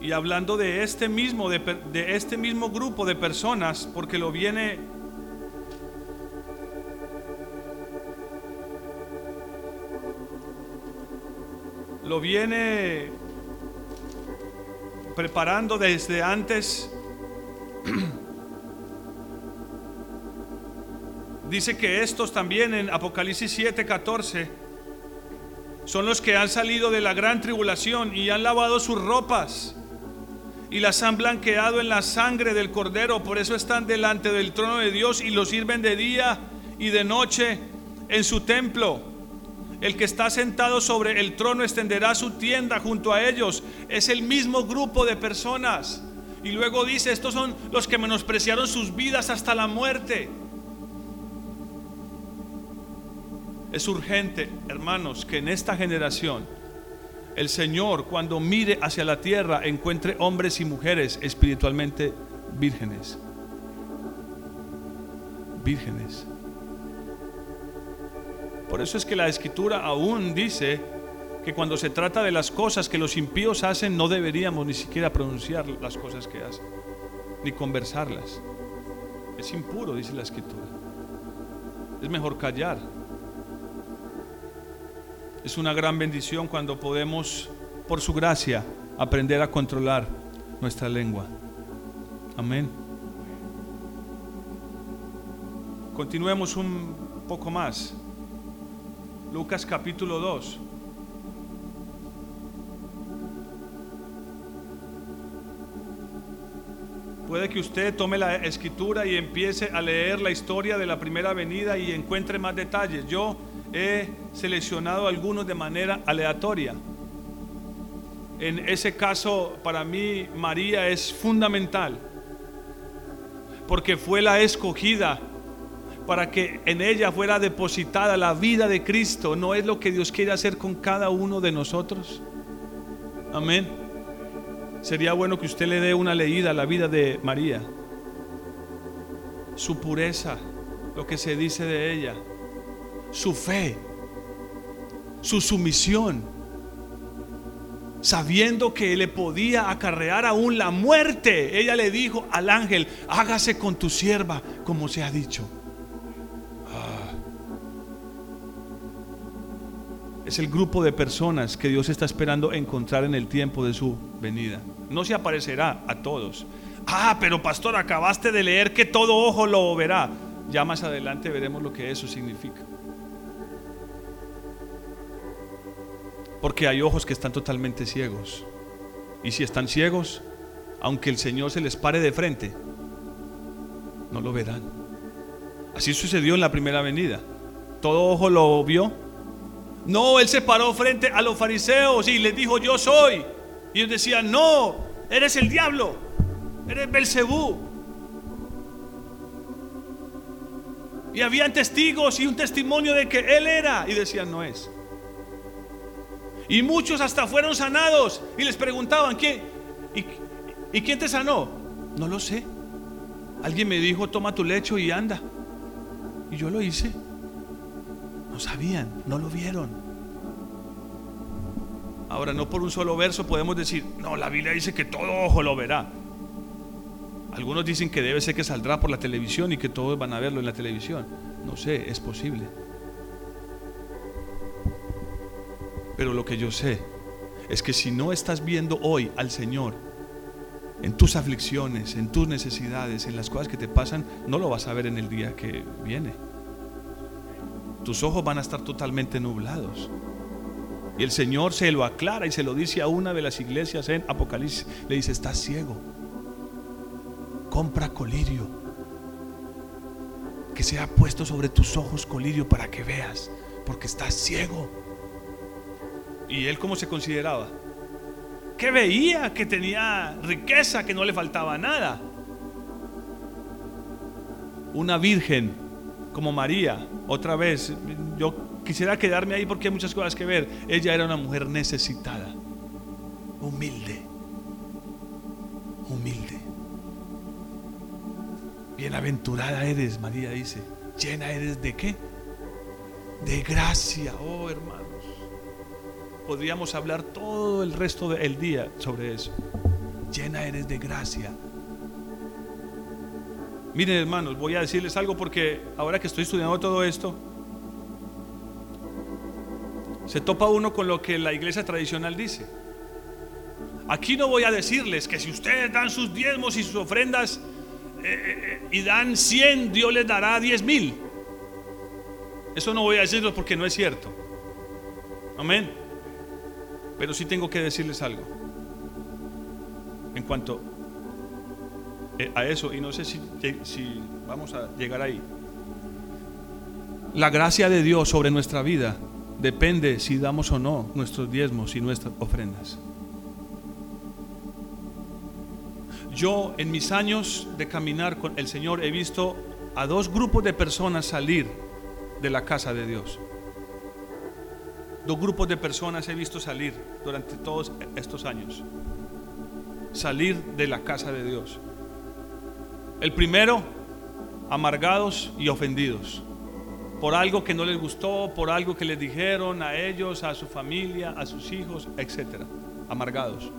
Y hablando de este mismo, de, este mismo grupo de personas, porque lo viene lo viene preparando desde antes. Dice que estos también en Apocalipsis 7:14 son los que han salido de la gran tribulación y han lavado sus ropas y las han blanqueado en la sangre del cordero. Por eso están delante del trono de Dios y lo sirven de día y de noche en su templo. El que está sentado sobre el trono extenderá su tienda junto a ellos. Es el mismo grupo de personas. Y luego dice, estos son los que menospreciaron sus vidas hasta la muerte. Es urgente, hermanos, que en esta generación el Señor, cuando mire hacia la tierra, encuentre hombres y mujeres espiritualmente vírgenes. Vírgenes. Por eso es que la escritura aún dice que cuando se trata de las cosas que los impíos hacen, no deberíamos ni siquiera pronunciar las cosas que hacen, ni conversarlas. Es impuro, dice la escritura. Es mejor callar. Es una gran bendición cuando podemos, por su gracia, aprender a controlar nuestra lengua. Amén. Continuemos un poco más. Lucas capítulo 2. Puede que usted tome la escritura y empiece a leer la historia de la primera venida y encuentre más detalles. Yo he seleccionado algunos de manera aleatoria. En ese caso, para mí, María es fundamental, porque fue la escogida para que en ella fuera depositada la vida de Cristo. ¿No es lo que Dios quiere hacer con cada uno de nosotros? Amén. Sería bueno que usted le dé una leída a la vida de María. Su pureza, lo que se dice de ella, su fe, su sumisión, sabiendo que le podía acarrear aún la muerte. Ella le dijo al ángel, hágase con tu sierva como se ha dicho. es el grupo de personas que Dios está esperando encontrar en el tiempo de su venida. No se aparecerá a todos. Ah, pero pastor, acabaste de leer que todo ojo lo verá. Ya más adelante veremos lo que eso significa. Porque hay ojos que están totalmente ciegos. Y si están ciegos, aunque el Señor se les pare de frente, no lo verán. Así sucedió en la primera venida. Todo ojo lo vio, no, él se paró frente a los fariseos y les dijo, yo soy. Y ellos decían, no, eres el diablo, eres Belcebú. Y habían testigos y un testimonio de que él era. Y decían, no es. Y muchos hasta fueron sanados y les preguntaban, ¿quién? ¿Y, ¿Y quién te sanó? No lo sé. Alguien me dijo, toma tu lecho y anda. Y yo lo hice. No sabían, no lo vieron. Ahora, no por un solo verso podemos decir, no, la Biblia dice que todo ojo lo verá. Algunos dicen que debe ser que saldrá por la televisión y que todos van a verlo en la televisión. No sé, es posible. Pero lo que yo sé es que si no estás viendo hoy al Señor en tus aflicciones, en tus necesidades, en las cosas que te pasan, no lo vas a ver en el día que viene tus ojos van a estar totalmente nublados. Y el Señor se lo aclara y se lo dice a una de las iglesias en Apocalipsis. Le dice, estás ciego. Compra colirio. Que sea puesto sobre tus ojos colirio para que veas. Porque estás ciego. ¿Y él cómo se consideraba? Que veía que tenía riqueza, que no le faltaba nada. Una virgen como María, otra vez, yo quisiera quedarme ahí porque hay muchas cosas que ver. Ella era una mujer necesitada, humilde, humilde. Bienaventurada eres, María dice, llena eres de qué? De gracia, oh hermanos. Podríamos hablar todo el resto del día sobre eso. Llena eres de gracia Miren hermanos, voy a decirles algo porque ahora que estoy estudiando todo esto, se topa uno con lo que la iglesia tradicional dice. Aquí no voy a decirles que si ustedes dan sus diezmos y sus ofrendas eh, eh, y dan 100, Dios les dará 10 mil. Eso no voy a decirlo porque no es cierto. Amén. Pero sí tengo que decirles algo. En cuanto eh, a eso y no sé si, si vamos a llegar ahí. La gracia de Dios sobre nuestra vida depende si damos o no nuestros diezmos y nuestras ofrendas. Yo en mis años de caminar con el Señor he visto a dos grupos de personas salir de la casa de Dios. Dos grupos de personas he visto salir durante todos estos años. Salir de la casa de Dios. El primero, amargados y ofendidos por algo que no les gustó, por algo que les dijeron a ellos, a su familia, a sus hijos, etc. Amargados.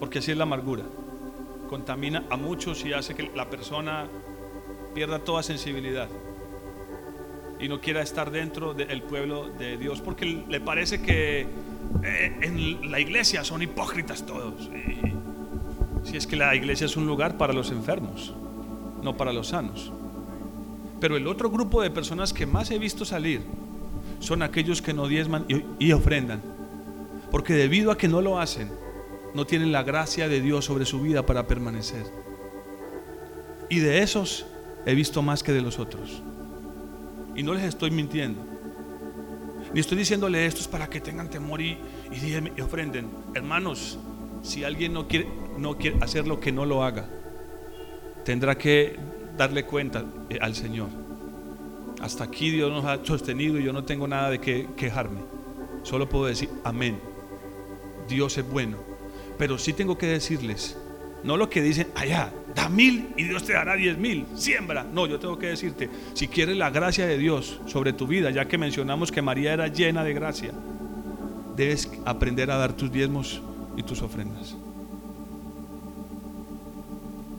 Porque así es la amargura. Contamina a muchos y hace que la persona pierda toda sensibilidad y no quiera estar dentro del pueblo de Dios porque le parece que eh, en la iglesia son hipócritas todos. Si es que la iglesia es un lugar para los enfermos, no para los sanos. Pero el otro grupo de personas que más he visto salir son aquellos que no diezman y, ofrendan. Porque debido a que no lo hacen, no tienen la gracia de Dios sobre su vida para permanecer. Y de esos he visto más que de los otros. Y no les estoy mintiendo. Ni estoy diciéndole esto es para que tengan temor y, y, ofrenden. Hermanos, si alguien no quiere, no quiere hacerlo, que no lo haga. Tendrá que darle cuenta eh, al Señor. Hasta aquí Dios nos ha sostenido y yo no tengo nada de qué quejarme. Solo puedo decir amén. Dios es bueno. Pero sí tengo que decirles, no lo que dicen allá, da mil y Dios te dará diez mil, siembra. No, yo tengo que decirte, si quieres la gracia de Dios sobre tu vida, ya que mencionamos que María era llena de gracia, debes aprender a dar tus diezmos y tus ofrendas.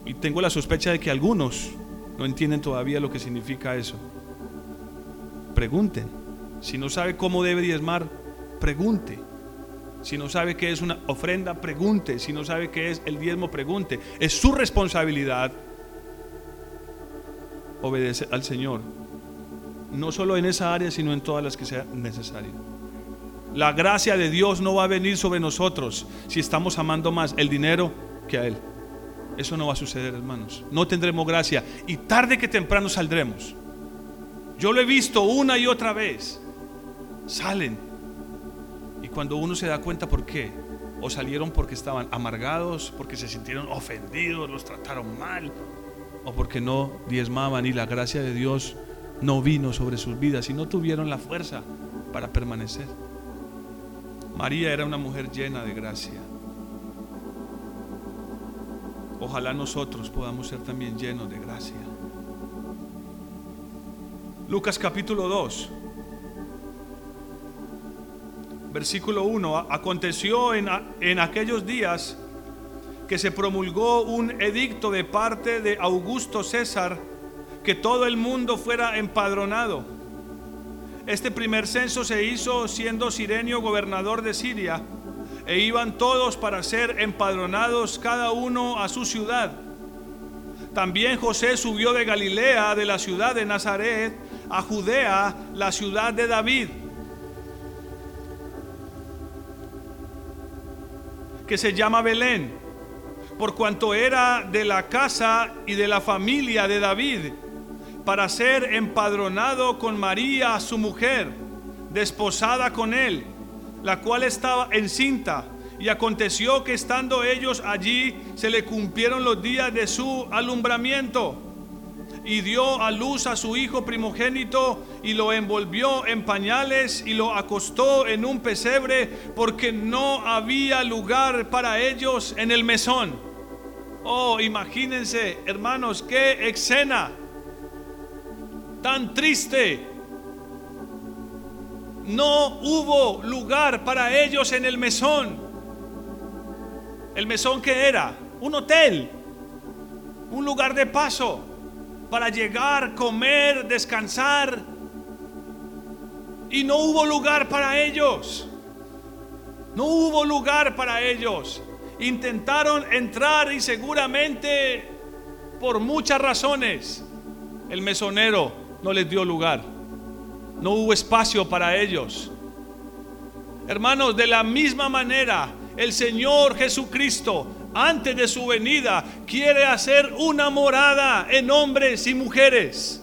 Y tengo la sospecha de que algunos no entienden todavía lo que significa eso. Pregunten. Si no sabe cómo debe diezmar, pregunte. Si no sabe qué es una ofrenda, pregunte. Si no sabe qué es el diezmo, pregunte. Es su responsabilidad obedecer al Señor. No solo en esa área, sino en todas las que sea necesario. La gracia de Dios no va a venir sobre nosotros si estamos amando más el dinero que a Él. Eso no va a suceder, hermanos. No tendremos gracia y tarde que temprano saldremos. Yo lo he visto una y otra vez. Salen cuando uno se da cuenta por qué, o salieron porque estaban amargados, porque se sintieron ofendidos, los trataron mal, o porque no diezmaban y la gracia de Dios no vino sobre sus vidas y no tuvieron la fuerza para permanecer. María era una mujer llena de gracia. Ojalá nosotros podamos ser también llenos de gracia. Lucas capítulo 2 versículo 1, aconteció en, en aquellos días que se promulgó un edicto de parte de Augusto César que todo el mundo fuera empadronado. Este primer censo se hizo siendo Sirenio gobernador de Siria e iban todos para ser empadronados cada uno a su ciudad. También José subió de Galilea, de la ciudad de Nazaret, a Judea, la ciudad de David que se llama Belén, por cuanto era de la casa y de la familia de David, para ser empadronado con María, su mujer, desposada con él, la cual estaba encinta. Y aconteció que estando ellos allí, se le cumplieron los días de su alumbramiento y dio a luz a su hijo primogénito y lo envolvió en pañales y lo acostó en un pesebre porque no había lugar para ellos en el mesón. Oh, imagínense, hermanos, qué escena tan triste. No hubo lugar para ellos en el mesón. ¿El mesón que era? Un hotel, un lugar de paso para llegar, comer, descansar. Y no hubo lugar para ellos. No hubo lugar para ellos. Intentaron entrar y seguramente por muchas razones el mesonero no les dio lugar. No hubo espacio para ellos. Hermanos, de la misma manera, el Señor Jesucristo antes de su venida, quiere hacer una morada en hombres y mujeres.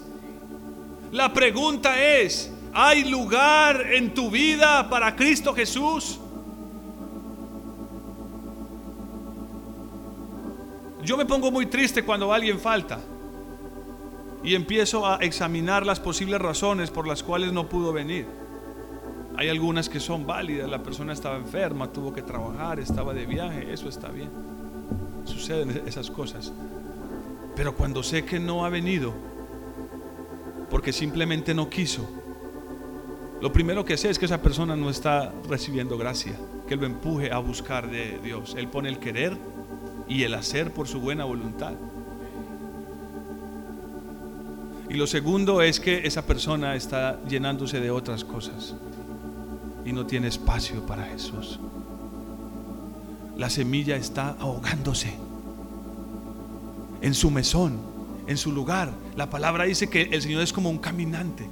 La pregunta es, ¿hay lugar en tu vida para Cristo Jesús? Yo me pongo muy triste cuando alguien falta y empiezo a examinar las posibles razones por las cuales no pudo venir. Hay algunas que son válidas, la persona estaba enferma, tuvo que trabajar, estaba de viaje, eso está bien suceden esas cosas. Pero cuando sé que no ha venido, porque simplemente no quiso, lo primero que sé es que esa persona no está recibiendo gracia, que lo empuje a buscar de Dios. Él pone el querer y el hacer por su buena voluntad. Y lo segundo es que esa persona está llenándose de otras cosas y no tiene espacio para Jesús la semilla está ahogándose en su mesón, en su lugar. La palabra dice que el Señor es como un caminante.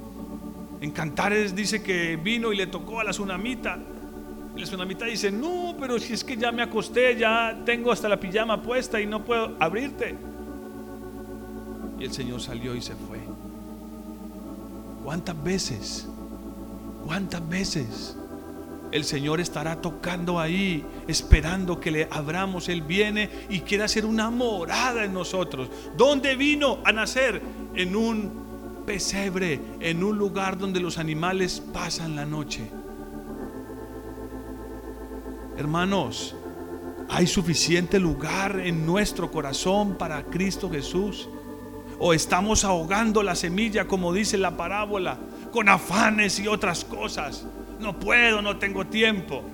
En Cantares dice que vino y le tocó a la tsunamita Y la tsunamita dice, no, pero si es que ya me acosté, ya tengo hasta la pijama puesta y no puedo abrirte. Y el Señor salió y se fue. ¿Cuántas veces? ¿Cuántas veces? El Señor estará tocando ahí, esperando que le abramos. Él viene y quiere hacer una morada en nosotros. ¿Dónde vino a nacer? En un pesebre, en un lugar donde los animales pasan la noche. Hermanos, ¿hay suficiente lugar en nuestro corazón para Cristo Jesús? ¿O estamos ahogando la semilla, como dice la parábola, con afanes y otras cosas? No puedo, no tengo tiempo.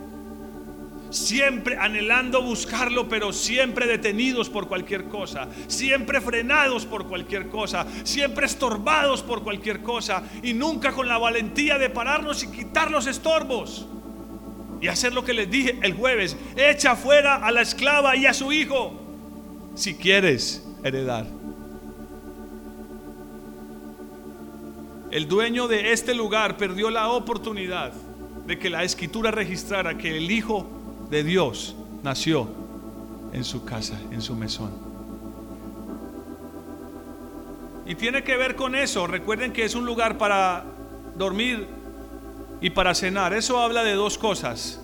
Siempre anhelando buscarlo, pero siempre detenidos por cualquier cosa. Siempre frenados por cualquier cosa. Siempre estorbados por cualquier cosa. Y nunca con la valentía de pararnos y quitar los estorbos y hacer lo que les dije el jueves. Echa fuera a la esclava y a su hijo si quieres heredar. El dueño de este lugar perdió la oportunidad de que la escritura registrara que el Hijo de Dios nació en su casa, en su mesón. Y tiene que ver con eso. Recuerden que es un lugar para dormir y para cenar. Eso habla de dos cosas.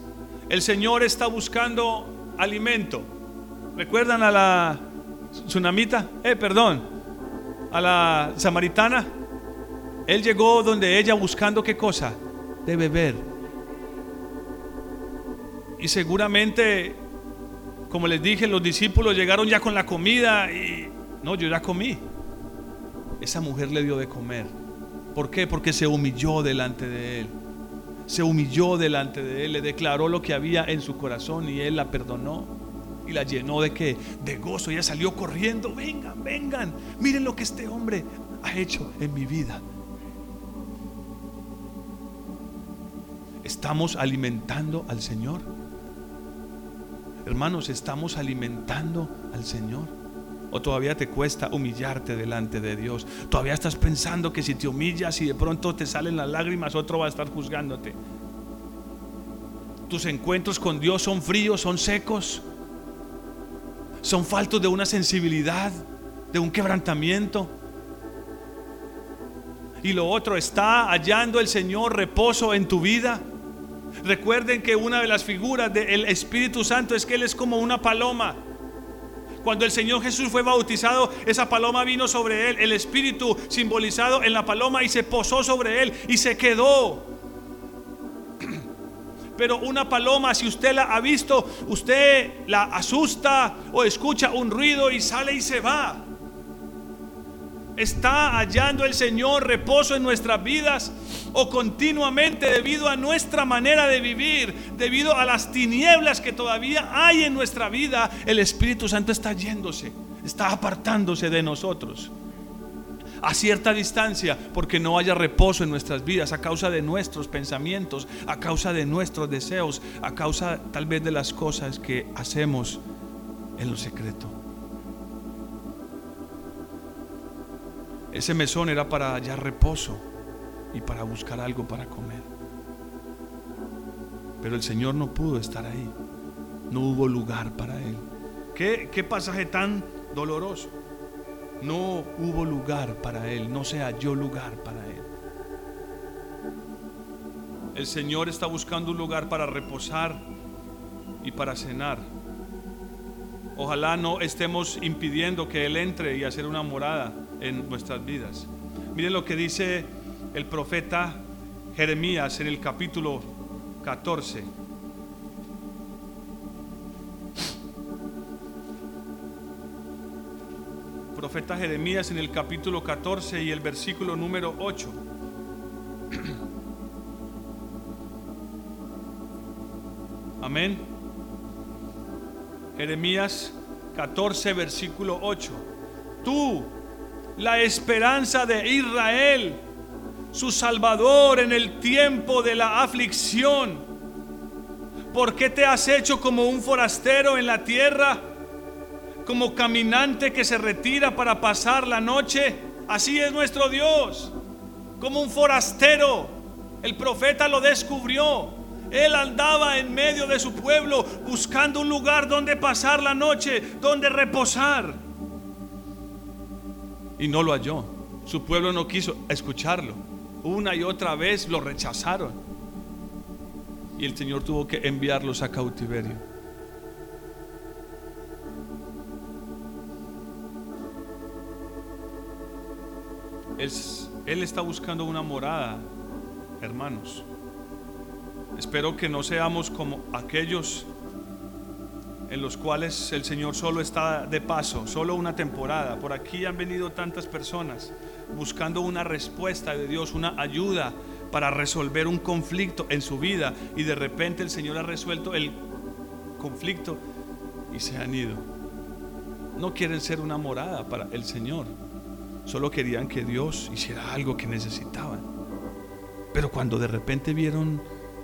El Señor está buscando alimento. ¿Recuerdan a la tsunamita? Eh, perdón, a la samaritana. Él llegó donde ella buscando qué cosa? De beber. Y seguramente, como les dije, los discípulos llegaron ya con la comida y no, yo ya comí. Esa mujer le dio de comer. ¿Por qué? Porque se humilló delante de él se humilló delante de él, le declaró lo que había en su corazón y él la perdonó y la llenó de que de gozo. Ella salió corriendo, vengan, vengan, miren lo que este hombre ha hecho en mi vida. Estamos alimentando al Señor. Hermanos, estamos alimentando al Señor. ¿O todavía te cuesta humillarte delante de Dios? ¿Todavía estás pensando que si te humillas y de pronto te salen las lágrimas, otro va a estar juzgándote? ¿Tus encuentros con Dios son fríos, son secos? ¿Son faltos de una sensibilidad, de un quebrantamiento? Y lo otro, ¿está hallando el Señor reposo en tu vida? Recuerden que una de las figuras del Espíritu Santo es que Él es como una paloma cuando el Señor Jesús fue bautizado, esa paloma vino sobre él, el Espíritu simbolizado en la paloma y se posó sobre él y se quedó. Pero una paloma, si usted la ha visto, usted la asusta o escucha un ruido y sale y se va. ¿Está hallando el Señor reposo en nuestras vidas? ¿O continuamente debido a nuestra manera de vivir, debido a las tinieblas que todavía hay en nuestra vida, el Espíritu Santo está yéndose, está apartándose de nosotros? a cierta distancia porque no haya reposo en nuestras vidas a causa de nuestros pensamientos, a causa de nuestros deseos, a causa tal vez de las cosas que hacemos en lo secreto. Ese mesón era para hallar reposo y para buscar algo para comer. Pero el Señor no pudo estar ahí. No hubo lugar para él. ¿Qué, qué pasaje tan doloroso? No hubo lugar para él. No se halló lugar para él. El Señor está buscando un lugar para reposar y para cenar. Ojalá no estemos impidiendo que Él entre y hacer una morada en nuestras vidas. Miren lo que dice el profeta Jeremías en el capítulo 14. Profeta Jeremías en el capítulo 14 y el versículo número 8. Amén. Jeremías 14, versículo 8. Tú, la esperanza de Israel, su Salvador en el tiempo de la aflicción. ¿Por qué te has hecho como un forastero en la tierra? Como caminante que se retira para pasar la noche. Así es nuestro Dios. Como un forastero. El profeta lo descubrió. Él andaba en medio de su pueblo buscando un lugar donde pasar la noche, donde reposar. Y no lo halló. Su pueblo no quiso escucharlo. Una y otra vez lo rechazaron. Y el Señor tuvo que enviarlos a cautiverio. Él, está buscando una morada, hermanos. Espero que no seamos como aquellos en los cuales el Señor solo está de paso, solo una temporada. Por aquí han venido tantas personas buscando una respuesta de Dios, una ayuda para resolver un conflicto en su vida y de repente el Señor ha resuelto el conflicto y se han ido. No quieren ser una morada para el Señor. Solo querían que Dios hiciera algo que necesitaban. Pero cuando de repente vieron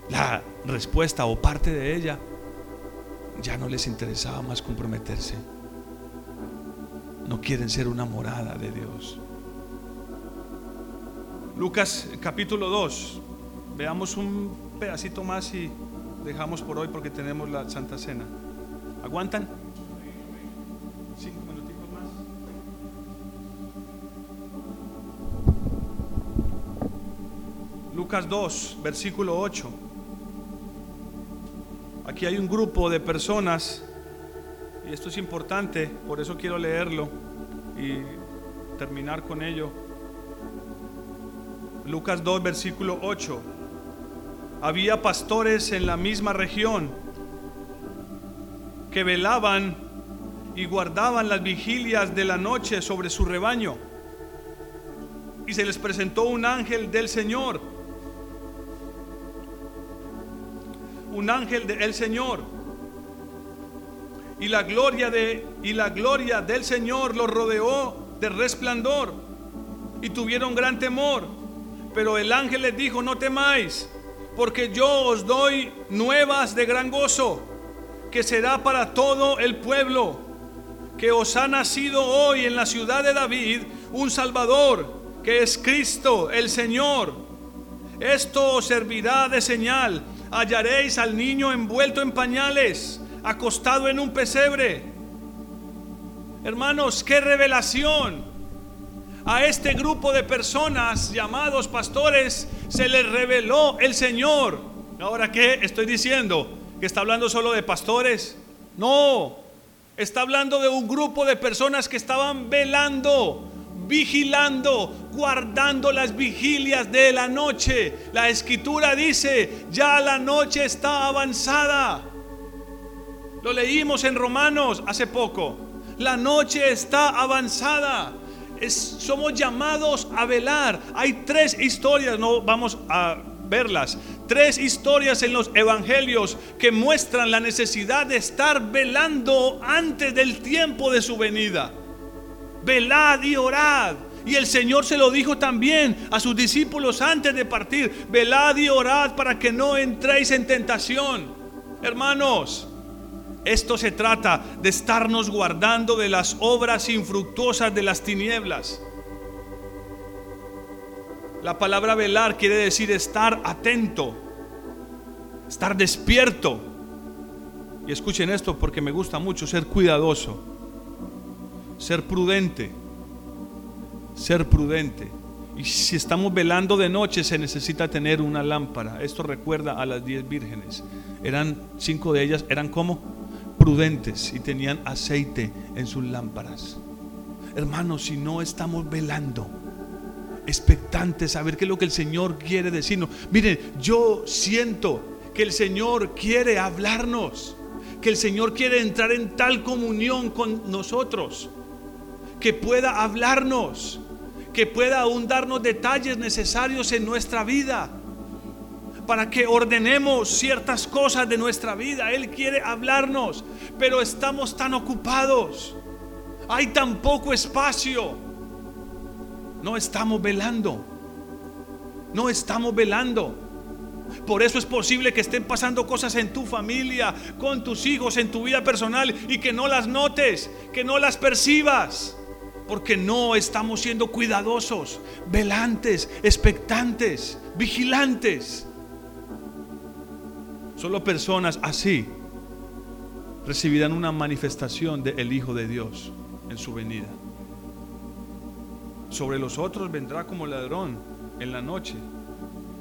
la respuesta o parte de ella, ya no les interesaba más comprometerse. No quieren ser una morada de Dios. Lucas capítulo 2. Veamos un pedacito más y dejamos por hoy porque tenemos la Santa Cena. ¿Aguantan? Lucas 2, versículo 8. Aquí hay un grupo de personas, y esto es importante, por eso quiero leerlo y terminar con ello. Lucas 2, versículo 8. Había pastores en la misma región que velaban y guardaban las vigilias de la noche sobre su rebaño. Y se les presentó un ángel del Señor un ángel del Señor. Y la gloria de y la gloria del Señor los rodeó de resplandor y tuvieron gran temor. Pero el ángel les dijo, "No temáis, porque yo os doy nuevas de gran gozo, que será para todo el pueblo, que os ha nacido hoy en la ciudad de David un Salvador, que es Cristo el Señor. Esto os servirá de señal hallaréis al niño envuelto en pañales, acostado en un pesebre. Hermanos, qué revelación. A este grupo de personas llamados pastores se les reveló el Señor. Ahora, ¿qué estoy diciendo? ¿Que está hablando solo de pastores? No, está hablando de un grupo de personas que estaban velando vigilando, guardando las vigilias de la noche. La escritura dice, ya la noche está avanzada. Lo leímos en Romanos hace poco. La noche está avanzada. somos llamados a velar. Hay tres historias, no vamos a verlas. Tres historias en los evangelios que muestran la necesidad de estar velando antes del tiempo de su venida velad y orad. Y el Señor se lo dijo también a sus discípulos antes de partir, velad y orad para que no entréis en tentación. Hermanos, esto se trata de estarnos guardando de las obras infructuosas de las tinieblas. La palabra velar quiere decir estar atento, estar despierto. Y escuchen esto porque me gusta mucho ser cuidadoso ser prudente, ser prudente. Y si estamos velando de noche se necesita tener una lámpara. Esto recuerda a las diez vírgenes. Eran cinco de ellas, eran como prudentes y tenían aceite en sus lámparas. Hermanos, si no estamos velando, expectantes a ver qué es lo que el Señor quiere decirnos. Miren, yo siento que el Señor quiere hablarnos, que el Señor quiere entrar en tal comunión con nosotros que pueda hablarnos, que pueda aún darnos detalles necesarios en nuestra vida para que ordenemos ciertas cosas de nuestra vida. Él quiere hablarnos, pero estamos tan ocupados. Hay tan poco espacio. No estamos velando. No estamos velando. Por eso es posible que estén pasando cosas en tu familia, con tus hijos, en tu vida personal y que no las notes, que no las percibas porque no estamos siendo cuidadosos, velantes, expectantes, vigilantes. Solo personas así recibirán una manifestación del Hijo de Dios en su venida. Sobre los otros vendrá como ladrón en la noche.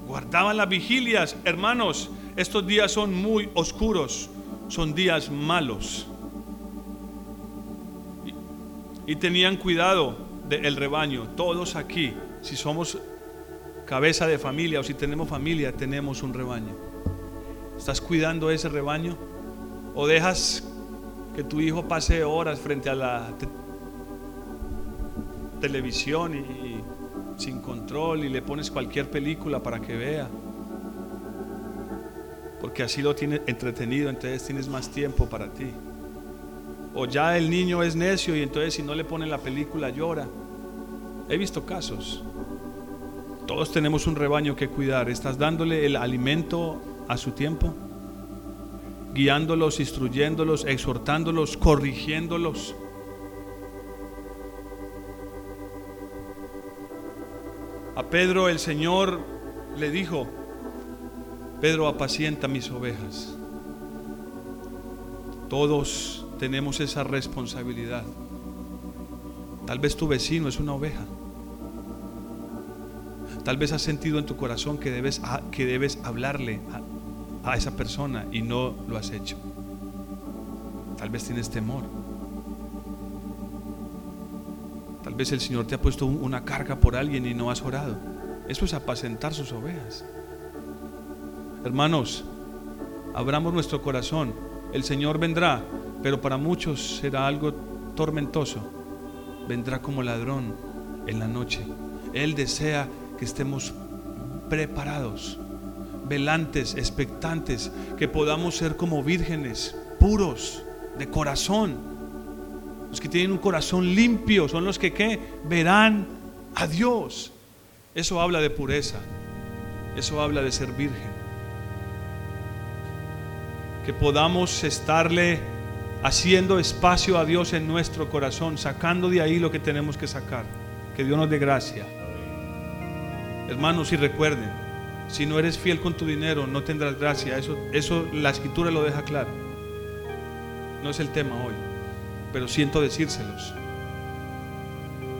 Guardaban las vigilias, hermanos. Estos días son muy oscuros, son días malos. Y, tenían cuidado del rebaño. Todos aquí, si somos cabeza de familia o si tenemos familia, tenemos un rebaño. ¿Estás cuidando ese rebaño? ¿O dejas que tu hijo pase horas frente a la televisión y, sin control y le pones cualquier película para que vea? Porque así lo tienes entretenido, entonces tienes más tiempo para ti. O ya el niño es necio y entonces si no le ponen la película llora. He visto casos. Todos tenemos un rebaño que cuidar. ¿Estás dándole el alimento a su tiempo? Guiándolos, instruyéndolos, exhortándolos, corrigiéndolos. A Pedro el Señor le dijo, Pedro apacienta mis ovejas. Todos tenemos esa responsabilidad. Tal vez tu vecino es una oveja. Tal vez has sentido en tu corazón que debes, que debes hablarle a, a esa persona y no lo has hecho. Tal vez tienes temor. Tal vez el Señor te ha puesto una carga por alguien y no has orado. Eso es apacentar sus ovejas. Hermanos, abramos nuestro corazón. El Señor vendrá, pero para muchos será algo tormentoso. Vendrá como ladrón en la noche. Él desea que estemos preparados, velantes, expectantes, que podamos ser como vírgenes, puros, de corazón. Los que tienen un corazón limpio son los que ¿qué? verán a Dios. Eso habla de pureza. Eso habla de ser virgen. Que podamos estarle haciendo espacio a Dios en nuestro corazón, sacando de ahí lo que tenemos que sacar. Que Dios nos dé gracia. Hermanos, y recuerden, si no eres fiel con tu dinero, no tendrás gracia. Eso, eso la escritura lo deja claro. No es el tema hoy, pero siento decírselos.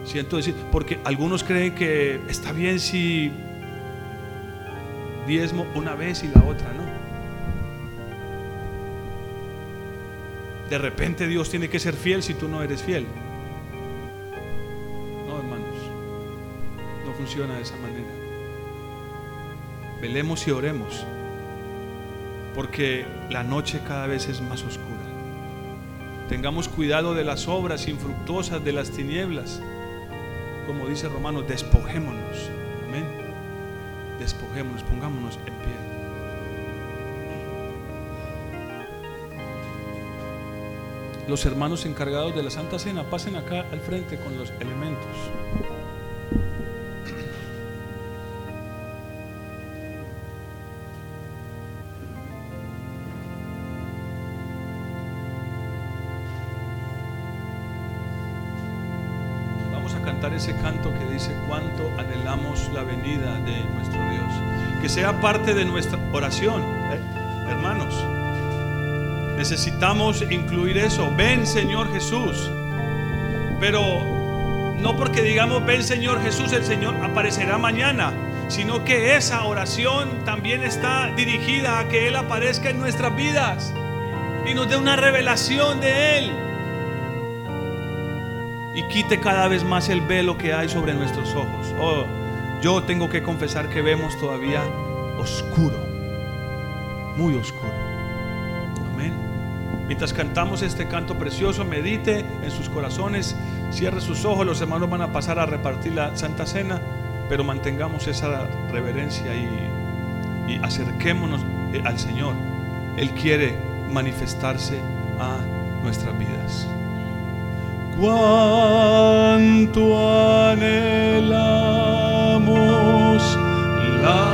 Siento decir, porque algunos creen que está bien si diezmo una vez y la otra no. De repente Dios tiene que ser fiel si tú no eres fiel. No, hermanos, no funciona de esa manera. Velemos y oremos, porque la noche cada vez es más oscura. Tengamos cuidado de las obras infructuosas de las tinieblas como dice Romanos, despojémonos. Amén. Despojémonos, pongámonos en pie. Los hermanos encargados de la Santa Cena pasen acá al frente con los elementos. ese canto que dice cuánto anhelamos la venida de nuestro Dios. Que sea parte de nuestra oración, ¿eh? hermanos. Necesitamos incluir eso. Ven Señor Jesús. Pero no porque digamos ven Señor Jesús, el Señor aparecerá mañana, sino que esa oración también está dirigida a que Él aparezca en nuestras vidas y nos dé una revelación de Él y quite cada vez más el velo que hay sobre nuestros ojos. Oh, yo tengo que confesar que vemos todavía oscuro, muy oscuro. Mientras cantamos este canto precioso, medite en sus corazones, cierre sus ojos, los hermanos van a pasar a repartir la Santa Cena, pero mantengamos esa reverencia y, y acerquémonos eh, al Señor. Él quiere manifestarse a nuestras vidas cuánto anhelamos la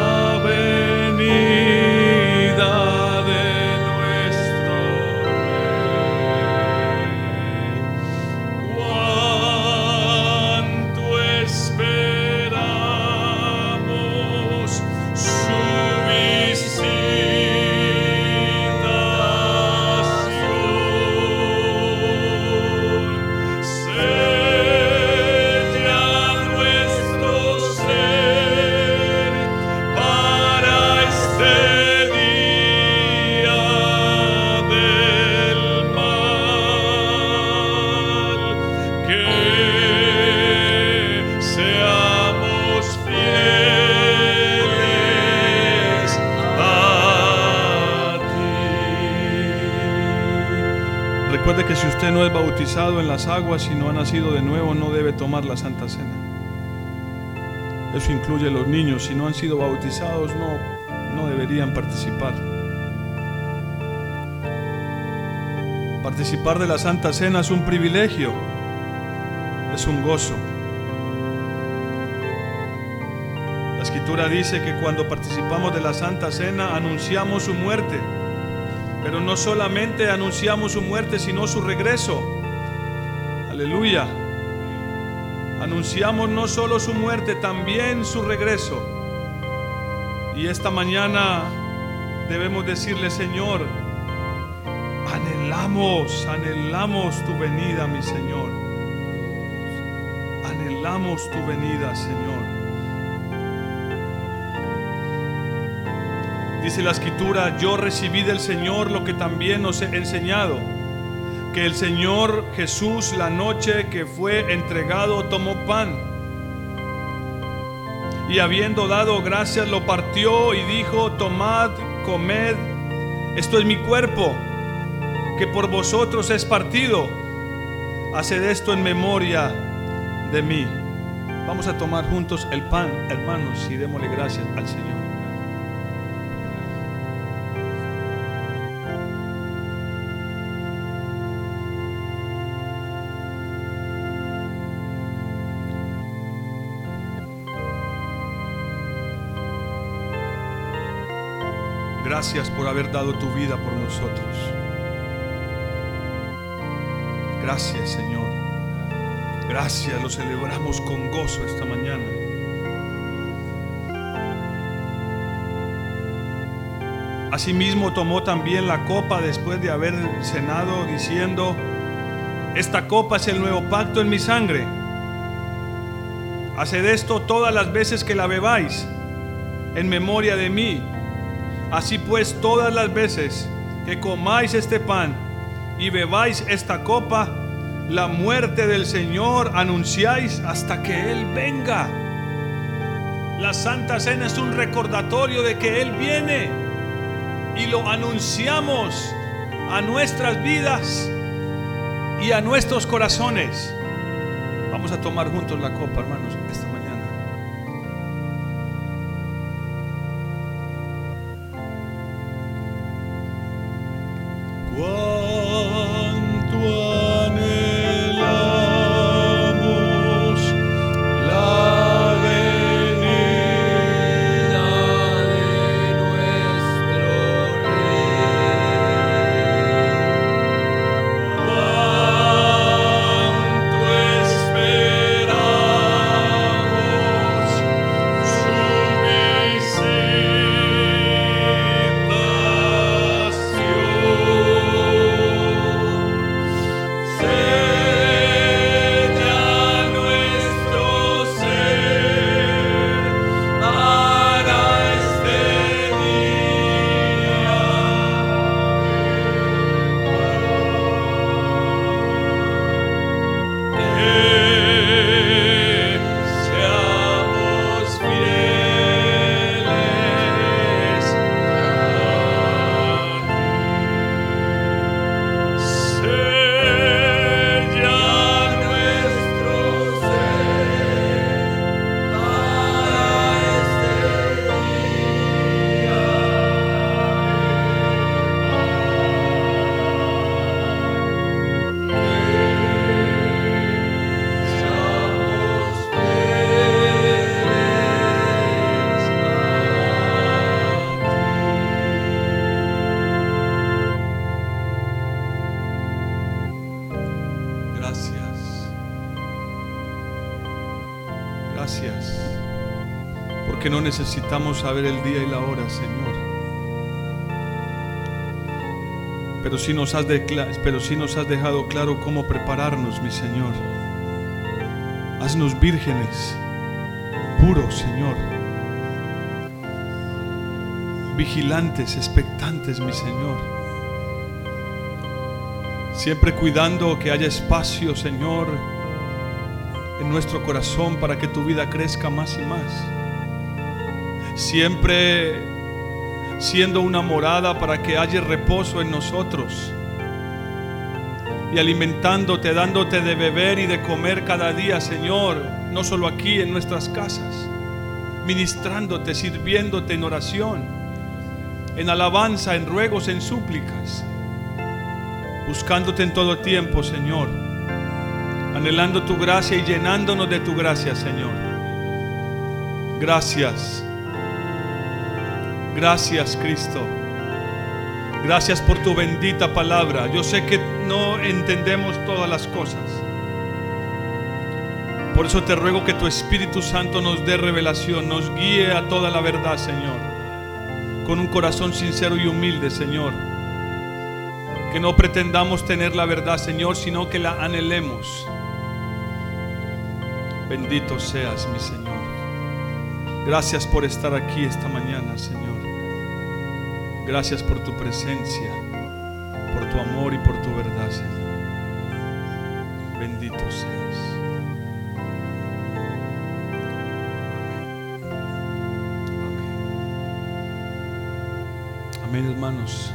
no es bautizado en las aguas y no ha nacido de nuevo, no debe tomar la Santa Cena. Eso incluye los niños. Si no han sido bautizados, no, no deberían participar. Participar de la Santa Cena es un privilegio, es un gozo. La escritura dice que cuando participamos de la Santa Cena anunciamos su muerte pero no solamente anunciamos su muerte, sino su regreso. Aleluya. Anunciamos no solo su muerte, también su regreso. Y esta mañana debemos decirle, Señor, anhelamos, anhelamos tu venida, mi Señor. Anhelamos tu venida, Señor. Dice la escritura, yo recibí del Señor lo que también os he enseñado, que el Señor Jesús la noche que fue entregado tomó pan y habiendo dado gracias lo partió y dijo, tomad, comed, esto es mi cuerpo, que por vosotros es partido, haced esto en memoria de mí. Vamos a tomar juntos el pan, hermanos, y démosle gracias al Señor. Gracias por haber dado tu vida por nosotros. Gracias Señor. Gracias, lo celebramos con gozo esta mañana. Asimismo tomó también la copa después de haber cenado diciendo, esta copa es el nuevo pacto en mi sangre. Haced esto todas las veces que la bebáis en memoria de mí. Así pues, todas las veces que comáis este pan y bebáis esta copa, la muerte del Señor anunciáis hasta que Él venga. La Santa Cena es un recordatorio de que Él viene y lo anunciamos a nuestras vidas y a nuestros corazones. Vamos a tomar juntos la copa, hermanos, esta necesitamos saber el día y la hora, Señor. Pero si nos has, pero nos has dejado claro cómo prepararnos, mi Señor. Haznos vírgenes, puros, Señor. Vigilantes, expectantes, mi Señor. Siempre cuidando que haya espacio, Señor, en nuestro corazón para que tu vida crezca más y más siempre siendo una morada para que haya reposo en nosotros. y alimentándote, dándote de beber y de comer cada día, Señor, no solo aquí en nuestras casas, ministrándote, sirviéndote en oración, en alabanza, en ruegos, en súplicas, buscándote en todo tiempo, Señor, anhelando tu gracia y llenándonos de tu gracia, Señor. Gracias. Gracias, Cristo. Gracias por tu bendita palabra. Yo sé que no entendemos todas las cosas. Por eso te ruego que tu Espíritu Santo nos dé revelación, nos guíe a toda la verdad, Señor. Con un corazón sincero y humilde, Señor. Que no pretendamos tener la verdad, Señor, sino que la anhelemos. Bendito seas, mi Señor. Gracias por estar aquí esta mañana, Señor. Gracias por tu presencia, por tu amor y por tu verdad, Señor. Bendito seas. Amén. Hermanos.